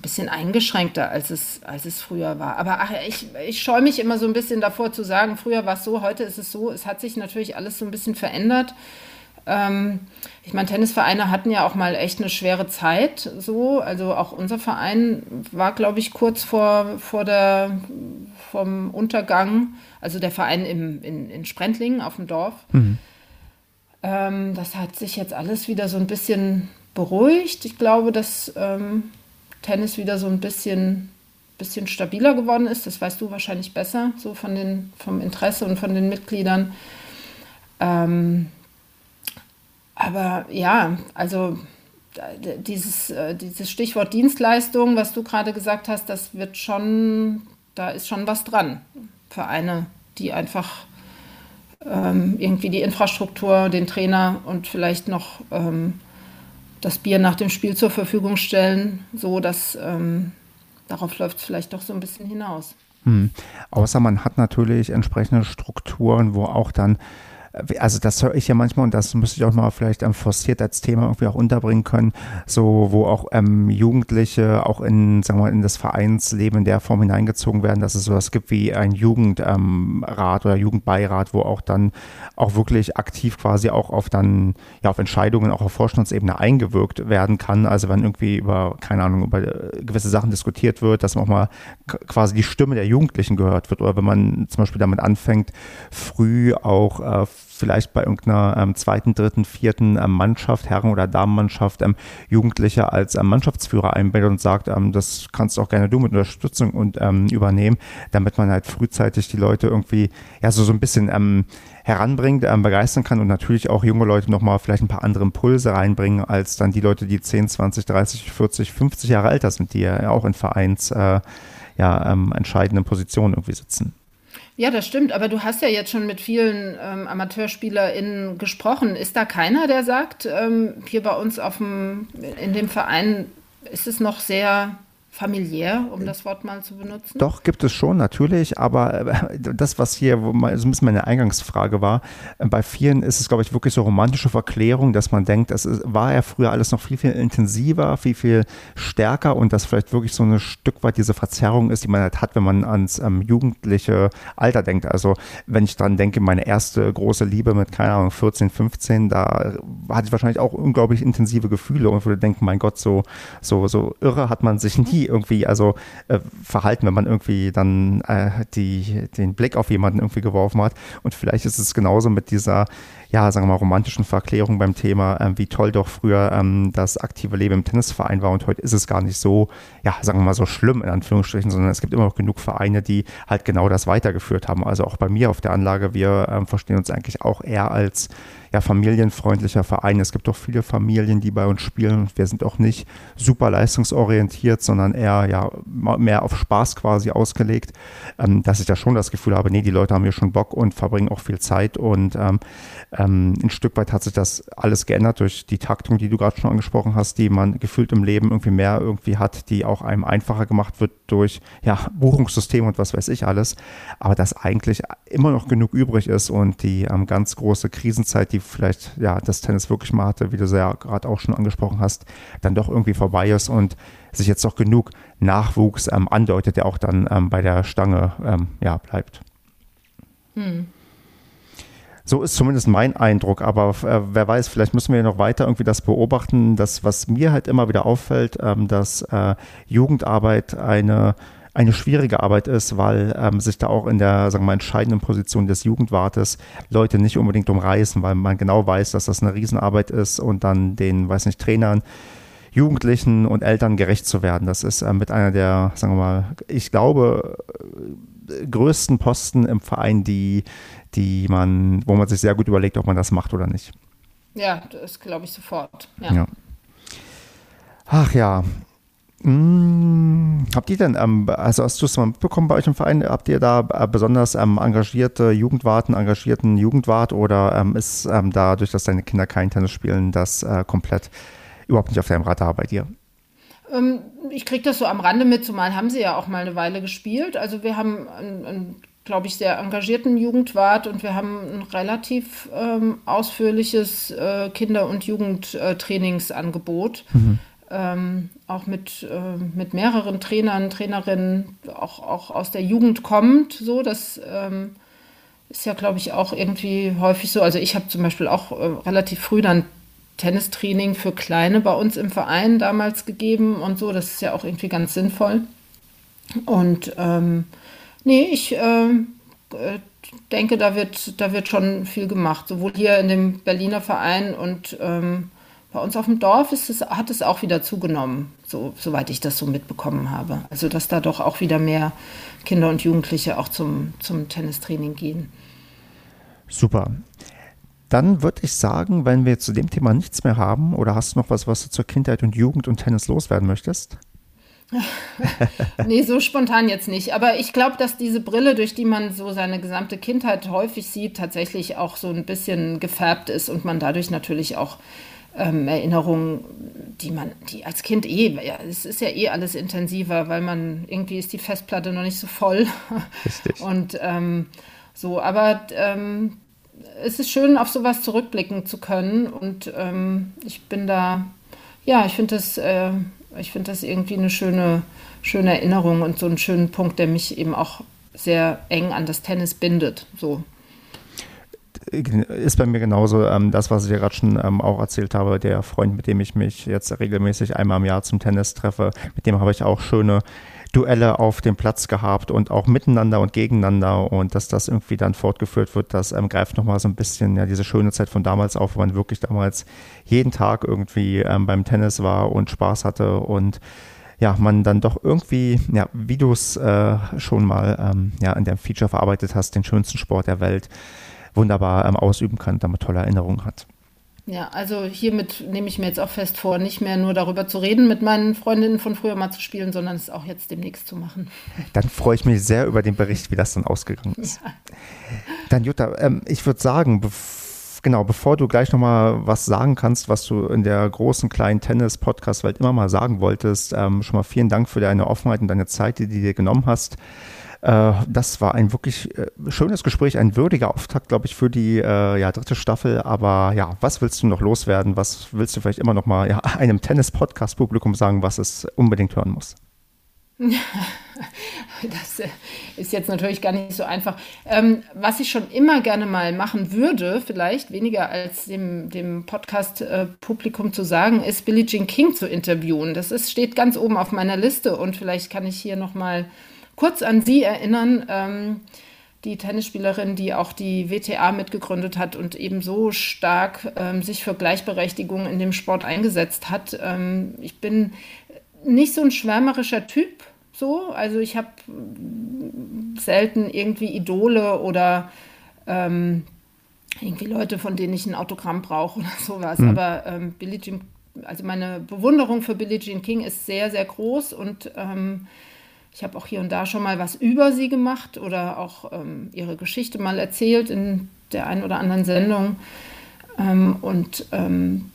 bisschen eingeschränkter, als es, als es früher war. Aber ach, ich, ich scheue mich immer so ein bisschen davor zu sagen, früher war es so, heute ist es so. Es hat sich natürlich alles so ein bisschen verändert. Ähm, ich meine, Tennisvereine hatten ja auch mal echt eine schwere Zeit so. Also auch unser Verein war, glaube ich, kurz vor, vor der, vom Untergang. Also der Verein im, in, in Sprentlingen auf dem Dorf. Mhm. Ähm, das hat sich jetzt alles wieder so ein bisschen beruhigt. Ich glaube, dass ähm, Tennis wieder so ein bisschen, bisschen stabiler geworden ist. Das weißt du wahrscheinlich besser, so von den, vom Interesse und von den Mitgliedern. Ähm, aber ja, also dieses, äh, dieses Stichwort Dienstleistung, was du gerade gesagt hast, das wird schon, da ist schon was dran. Vereine, die einfach ähm, irgendwie die Infrastruktur, den Trainer und vielleicht noch ähm, das Bier nach dem Spiel zur Verfügung stellen, so dass ähm, darauf läuft es vielleicht doch so ein bisschen hinaus. Hm. Außer man hat natürlich entsprechende Strukturen, wo auch dann also das höre ich ja manchmal und das müsste ich auch mal vielleicht ähm, forciert als Thema irgendwie auch unterbringen können, so wo auch ähm, Jugendliche auch in, sagen wir mal, in das Vereinsleben in der Form hineingezogen werden, dass es sowas gibt wie ein Jugendrat ähm, oder Jugendbeirat, wo auch dann auch wirklich aktiv quasi auch auf dann, ja, auf Entscheidungen auch auf Vorstandsebene eingewirkt werden kann. Also wenn irgendwie über, keine Ahnung, über äh, gewisse Sachen diskutiert wird, dass man auch mal quasi die Stimme der Jugendlichen gehört wird oder wenn man zum Beispiel damit anfängt, früh auch äh, vielleicht bei irgendeiner ähm, zweiten, dritten, vierten ähm, Mannschaft, Herren- oder Damenmannschaft, ähm, Jugendliche als ähm, Mannschaftsführer einbindet und sagt, das kannst auch gerne du mit Unterstützung und übernehmen, damit man halt frühzeitig die Leute irgendwie ja so, so ein bisschen heranbringt, begeistern kann und natürlich auch junge Leute nochmal vielleicht ein paar andere Impulse reinbringen, als dann die Leute, die 10, 20, 30, 40, 50 Jahre älter sind, die ja auch in Vereins äh, ja, entscheidenden Positionen irgendwie sitzen. Ja, das stimmt, aber du hast ja jetzt schon mit vielen ähm, AmateurspielerInnen gesprochen. Ist da keiner, der sagt, ähm, hier bei uns auf dem, in dem Verein ist es noch sehr familiär, um das Wort mal zu benutzen? Doch, gibt es schon, natürlich. Aber äh, das, was hier so ein bisschen meine Eingangsfrage war, äh, bei vielen ist es, glaube ich, wirklich so romantische Verklärung, dass man denkt, das war ja früher alles noch viel, viel intensiver, viel, viel stärker und dass vielleicht wirklich so ein Stück weit diese Verzerrung ist, die man halt hat, wenn man ans ähm, jugendliche Alter denkt. Also, wenn ich dran denke, meine erste große Liebe mit, keine Ahnung, 14, 15, da hatte ich wahrscheinlich auch unglaublich intensive Gefühle und würde denken, mein Gott, so, so, so irre hat man sich nie irgendwie also äh, verhalten, wenn man irgendwie dann äh, die, den Blick auf jemanden irgendwie geworfen hat. Und vielleicht ist es genauso mit dieser, ja, sagen wir mal, romantischen Verklärung beim Thema, äh, wie toll doch früher ähm, das aktive Leben im Tennisverein war und heute ist es gar nicht so, ja, sagen wir mal, so schlimm in Anführungsstrichen, sondern es gibt immer noch genug Vereine, die halt genau das weitergeführt haben. Also auch bei mir auf der Anlage, wir ähm, verstehen uns eigentlich auch eher als ja, familienfreundlicher Verein. Es gibt auch viele Familien, die bei uns spielen. Wir sind auch nicht super leistungsorientiert, sondern eher ja mehr auf Spaß quasi ausgelegt, ähm, dass ich da schon das Gefühl habe, nee, die Leute haben hier schon Bock und verbringen auch viel Zeit. Und ähm, ähm, ein Stück weit hat sich das alles geändert durch die Taktung, die du gerade schon angesprochen hast, die man gefühlt im Leben irgendwie mehr irgendwie hat, die auch einem einfacher gemacht wird durch ja, Buchungssystem und was weiß ich alles, aber dass eigentlich immer noch genug übrig ist und die ähm, ganz große Krisenzeit, die vielleicht ja das Tennis wirklich mal hatte, wie du ja gerade auch schon angesprochen hast, dann doch irgendwie vorbei ist und sich jetzt doch genug Nachwuchs ähm, andeutet, der auch dann ähm, bei der Stange ähm, ja, bleibt. Hm. So ist zumindest mein Eindruck, aber äh, wer weiß, vielleicht müssen wir noch weiter irgendwie das beobachten. Das, was mir halt immer wieder auffällt, ähm, dass äh, Jugendarbeit eine eine schwierige Arbeit ist, weil ähm, sich da auch in der, sagen wir mal, entscheidenden Position des Jugendwartes Leute nicht unbedingt umreißen, weil man genau weiß, dass das eine Riesenarbeit ist und dann den, weiß nicht, Trainern, Jugendlichen und Eltern gerecht zu werden. Das ist äh, mit einer der, sagen wir mal, ich glaube, äh, größten Posten im Verein, die, die man, wo man sich sehr gut überlegt, ob man das macht oder nicht. Ja, das glaube ich sofort. Ja. ja. Ach ja, hm, habt ihr denn, ähm, also hast du es mal mitbekommen bei euch im Verein, habt ihr da äh, besonders ähm, engagierte Jugendwarten, engagierten Jugendwart oder ähm, ist dadurch, dass deine Kinder kein Tennis spielen, das äh, komplett überhaupt nicht auf deinem Radar bei dir? Ich kriege das so am Rande mit, zumal haben sie ja auch mal eine Weile gespielt. Also wir haben einen, einen glaube ich, sehr engagierten Jugendwart und wir haben ein relativ ähm, ausführliches äh, Kinder- und Jugendtrainingsangebot. Mhm ähm, auch mit, äh, mit mehreren Trainern, Trainerinnen, auch, auch aus der Jugend kommt. So, das ähm, ist ja, glaube ich, auch irgendwie häufig so. Also ich habe zum Beispiel auch äh, relativ früh dann Tennistraining für Kleine bei uns im Verein damals gegeben und so. Das ist ja auch irgendwie ganz sinnvoll. Und ähm, nee, ich äh, äh denke, da wird, da wird schon viel gemacht, sowohl hier in dem Berliner Verein und ähm, bei uns auf dem Dorf ist es, hat es auch wieder zugenommen, so, soweit ich das so mitbekommen habe. Also dass da doch auch wieder mehr Kinder und Jugendliche auch zum, zum Tennistraining gehen. Super. Dann würde ich sagen, wenn wir zu dem Thema nichts mehr haben, oder hast du noch was, was du zur Kindheit und Jugend und Tennis loswerden möchtest? [LAUGHS] nee, so spontan jetzt nicht. Aber ich glaube, dass diese Brille, durch die man so seine gesamte Kindheit häufig sieht, tatsächlich auch so ein bisschen gefärbt ist und man dadurch natürlich auch ähm, Erinnerungen, die man, die als Kind eh, ja, es ist ja eh alles intensiver, weil man irgendwie ist die Festplatte noch nicht so voll. [LAUGHS] Richtig. Und ähm, so, aber ähm, es ist schön, auf sowas zurückblicken zu können. Und ähm, ich bin da, ja, ich finde das, äh, ich finde das irgendwie eine schöne, schöne Erinnerung und so einen schönen Punkt, der mich eben auch sehr eng an das Tennis bindet. So ist bei mir genauso ähm, das, was ich dir gerade schon ähm, auch erzählt habe. Der Freund, mit dem ich mich jetzt regelmäßig einmal im Jahr zum Tennis treffe, mit dem habe ich auch schöne Duelle auf dem Platz gehabt und auch miteinander und gegeneinander und dass das irgendwie dann fortgeführt wird, das ähm, greift nochmal so ein bisschen ja diese schöne Zeit von damals auf, wo man wirklich damals jeden Tag irgendwie ähm, beim Tennis war und Spaß hatte und ja, man dann doch irgendwie, ja, wie du es äh, schon mal ähm, ja, in dem Feature verarbeitet hast, den schönsten Sport der Welt wunderbar ähm, ausüben kann, damit tolle Erinnerungen hat. Ja, also hiermit nehme ich mir jetzt auch fest vor, nicht mehr nur darüber zu reden, mit meinen Freundinnen von früher mal zu spielen, sondern es auch jetzt demnächst zu machen. [LAUGHS] Dann freue ich mich sehr über den Bericht, wie das dann ausgegangen ist. Ja. Dann Jutta, ähm, ich würde sagen, bev genau, bevor du gleich nochmal was sagen kannst, was du in der großen, kleinen Tennis-Podcast-Welt immer mal sagen wolltest, ähm, schon mal vielen Dank für deine Offenheit und deine Zeit, die du dir genommen hast. Äh, das war ein wirklich äh, schönes Gespräch, ein würdiger Auftakt, glaube ich, für die äh, ja, dritte Staffel. Aber ja, was willst du noch loswerden? Was willst du vielleicht immer noch mal ja, [LAUGHS] einem Tennis-Podcast-Publikum sagen, was es unbedingt hören muss? [LAUGHS] Das ist jetzt natürlich gar nicht so einfach. Ähm, was ich schon immer gerne mal machen würde, vielleicht weniger als dem, dem Podcast-Publikum zu sagen, ist Billie Jean King zu interviewen. Das ist, steht ganz oben auf meiner Liste und vielleicht kann ich hier noch mal kurz an Sie erinnern. Ähm, die Tennisspielerin, die auch die WTA mitgegründet hat und eben so stark ähm, sich für Gleichberechtigung in dem Sport eingesetzt hat. Ähm, ich bin nicht so ein schwärmerischer Typ, so. Also ich habe selten irgendwie Idole oder ähm, irgendwie Leute, von denen ich ein Autogramm brauche oder sowas. Mhm. Aber ähm, Billie Jean also meine Bewunderung für Billie Jean King ist sehr, sehr groß und ähm, ich habe auch hier und da schon mal was über sie gemacht oder auch ähm, ihre Geschichte mal erzählt in der einen oder anderen Sendung. Ähm, und ähm,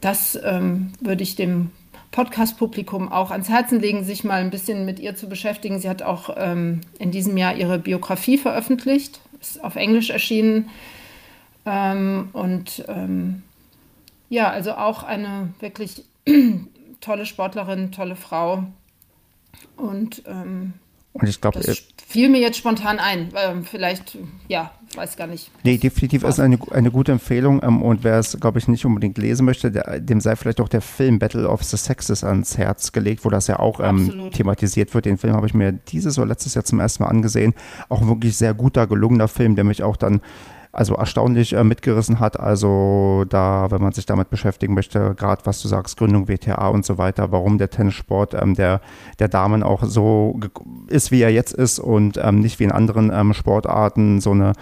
das ähm, würde ich dem Podcast-Publikum auch ans Herzen legen, sich mal ein bisschen mit ihr zu beschäftigen. Sie hat auch ähm, in diesem Jahr ihre Biografie veröffentlicht, ist auf Englisch erschienen. Ähm, und ja, also auch eine wirklich [CLEARS THROAT] tolle Sportlerin, tolle Frau. Und, ähm, und ich glaube, das fiel mir jetzt spontan ein. Ähm, vielleicht, ja, weiß gar nicht. Nee, definitiv ist eine, eine gute Empfehlung. Ähm, und wer es, glaube ich, nicht unbedingt lesen möchte, der, dem sei vielleicht auch der Film Battle of the Sexes ans Herz gelegt, wo das ja auch ähm, thematisiert wird. Den Film habe ich mir dieses oder letztes Jahr zum ersten Mal angesehen. Auch ein wirklich sehr guter, gelungener Film, der mich auch dann also erstaunlich äh, mitgerissen hat. Also da, wenn man sich damit beschäftigen möchte, gerade was du sagst, Gründung WTA und so weiter, warum der Tennissport ähm, der, der Damen auch so ist, wie er jetzt ist und ähm, nicht wie in anderen ähm, Sportarten so eine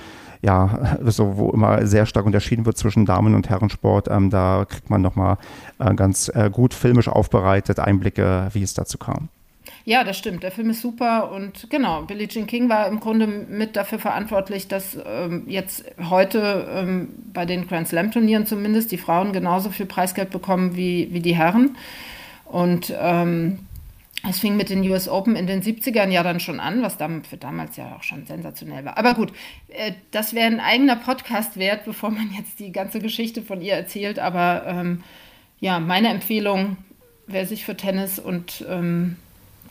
ja, [LAUGHS] so, wo immer sehr stark unterschieden wird zwischen Damen- und Herrensport. Ähm, da kriegt man nochmal äh, ganz äh, gut filmisch aufbereitet Einblicke, wie es dazu kam. Ja, das stimmt. Der Film ist super und genau, Billie Jean King war im Grunde mit dafür verantwortlich, dass ähm, jetzt heute ähm, bei den Grand Slam Turnieren zumindest die Frauen genauso viel Preisgeld bekommen wie, wie die Herren. Und ähm, es fing mit den US Open in den 70ern ja dann schon an, was für damals ja auch schon sensationell war. Aber gut, äh, das wäre ein eigener Podcast wert, bevor man jetzt die ganze Geschichte von ihr erzählt. Aber ähm, ja, meine Empfehlung, wer sich für Tennis und ähm,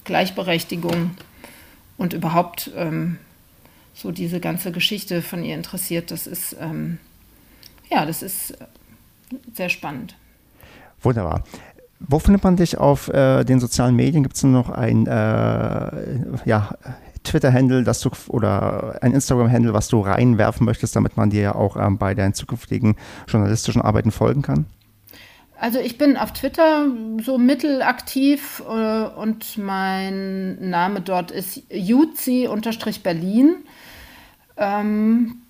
Gleichberechtigung und überhaupt ähm, so diese ganze Geschichte von ihr interessiert. Das ist, ähm, ja, das ist sehr spannend. Wunderbar. Wo findet man dich auf äh, den sozialen Medien? Gibt es noch ein äh, ja, Twitter-Handle, oder ein Instagram-Handle, was du reinwerfen möchtest, damit man dir ja auch ähm, bei deinen zukünftigen journalistischen Arbeiten folgen kann? Also ich bin auf Twitter so mittelaktiv äh, und mein Name dort ist Juzi-Berlin. Ähm,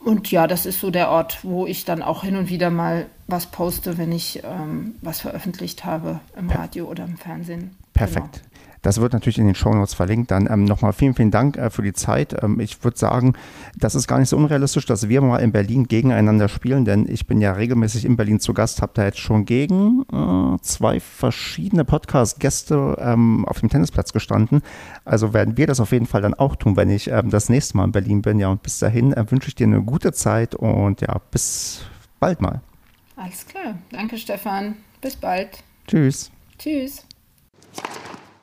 und ja, das ist so der Ort, wo ich dann auch hin und wieder mal was poste, wenn ich ähm, was veröffentlicht habe im Radio oder im Fernsehen. Perfekt. Genau. Das wird natürlich in den Show Notes verlinkt. Dann ähm, nochmal vielen, vielen Dank äh, für die Zeit. Ähm, ich würde sagen, das ist gar nicht so unrealistisch, dass wir mal in Berlin gegeneinander spielen, denn ich bin ja regelmäßig in Berlin zu Gast, habe da jetzt schon gegen äh, zwei verschiedene Podcast-Gäste ähm, auf dem Tennisplatz gestanden. Also werden wir das auf jeden Fall dann auch tun, wenn ich ähm, das nächste Mal in Berlin bin. Ja, und bis dahin äh, wünsche ich dir eine gute Zeit und ja, bis bald mal. Alles klar. Danke, Stefan. Bis bald. Tschüss. Tschüss.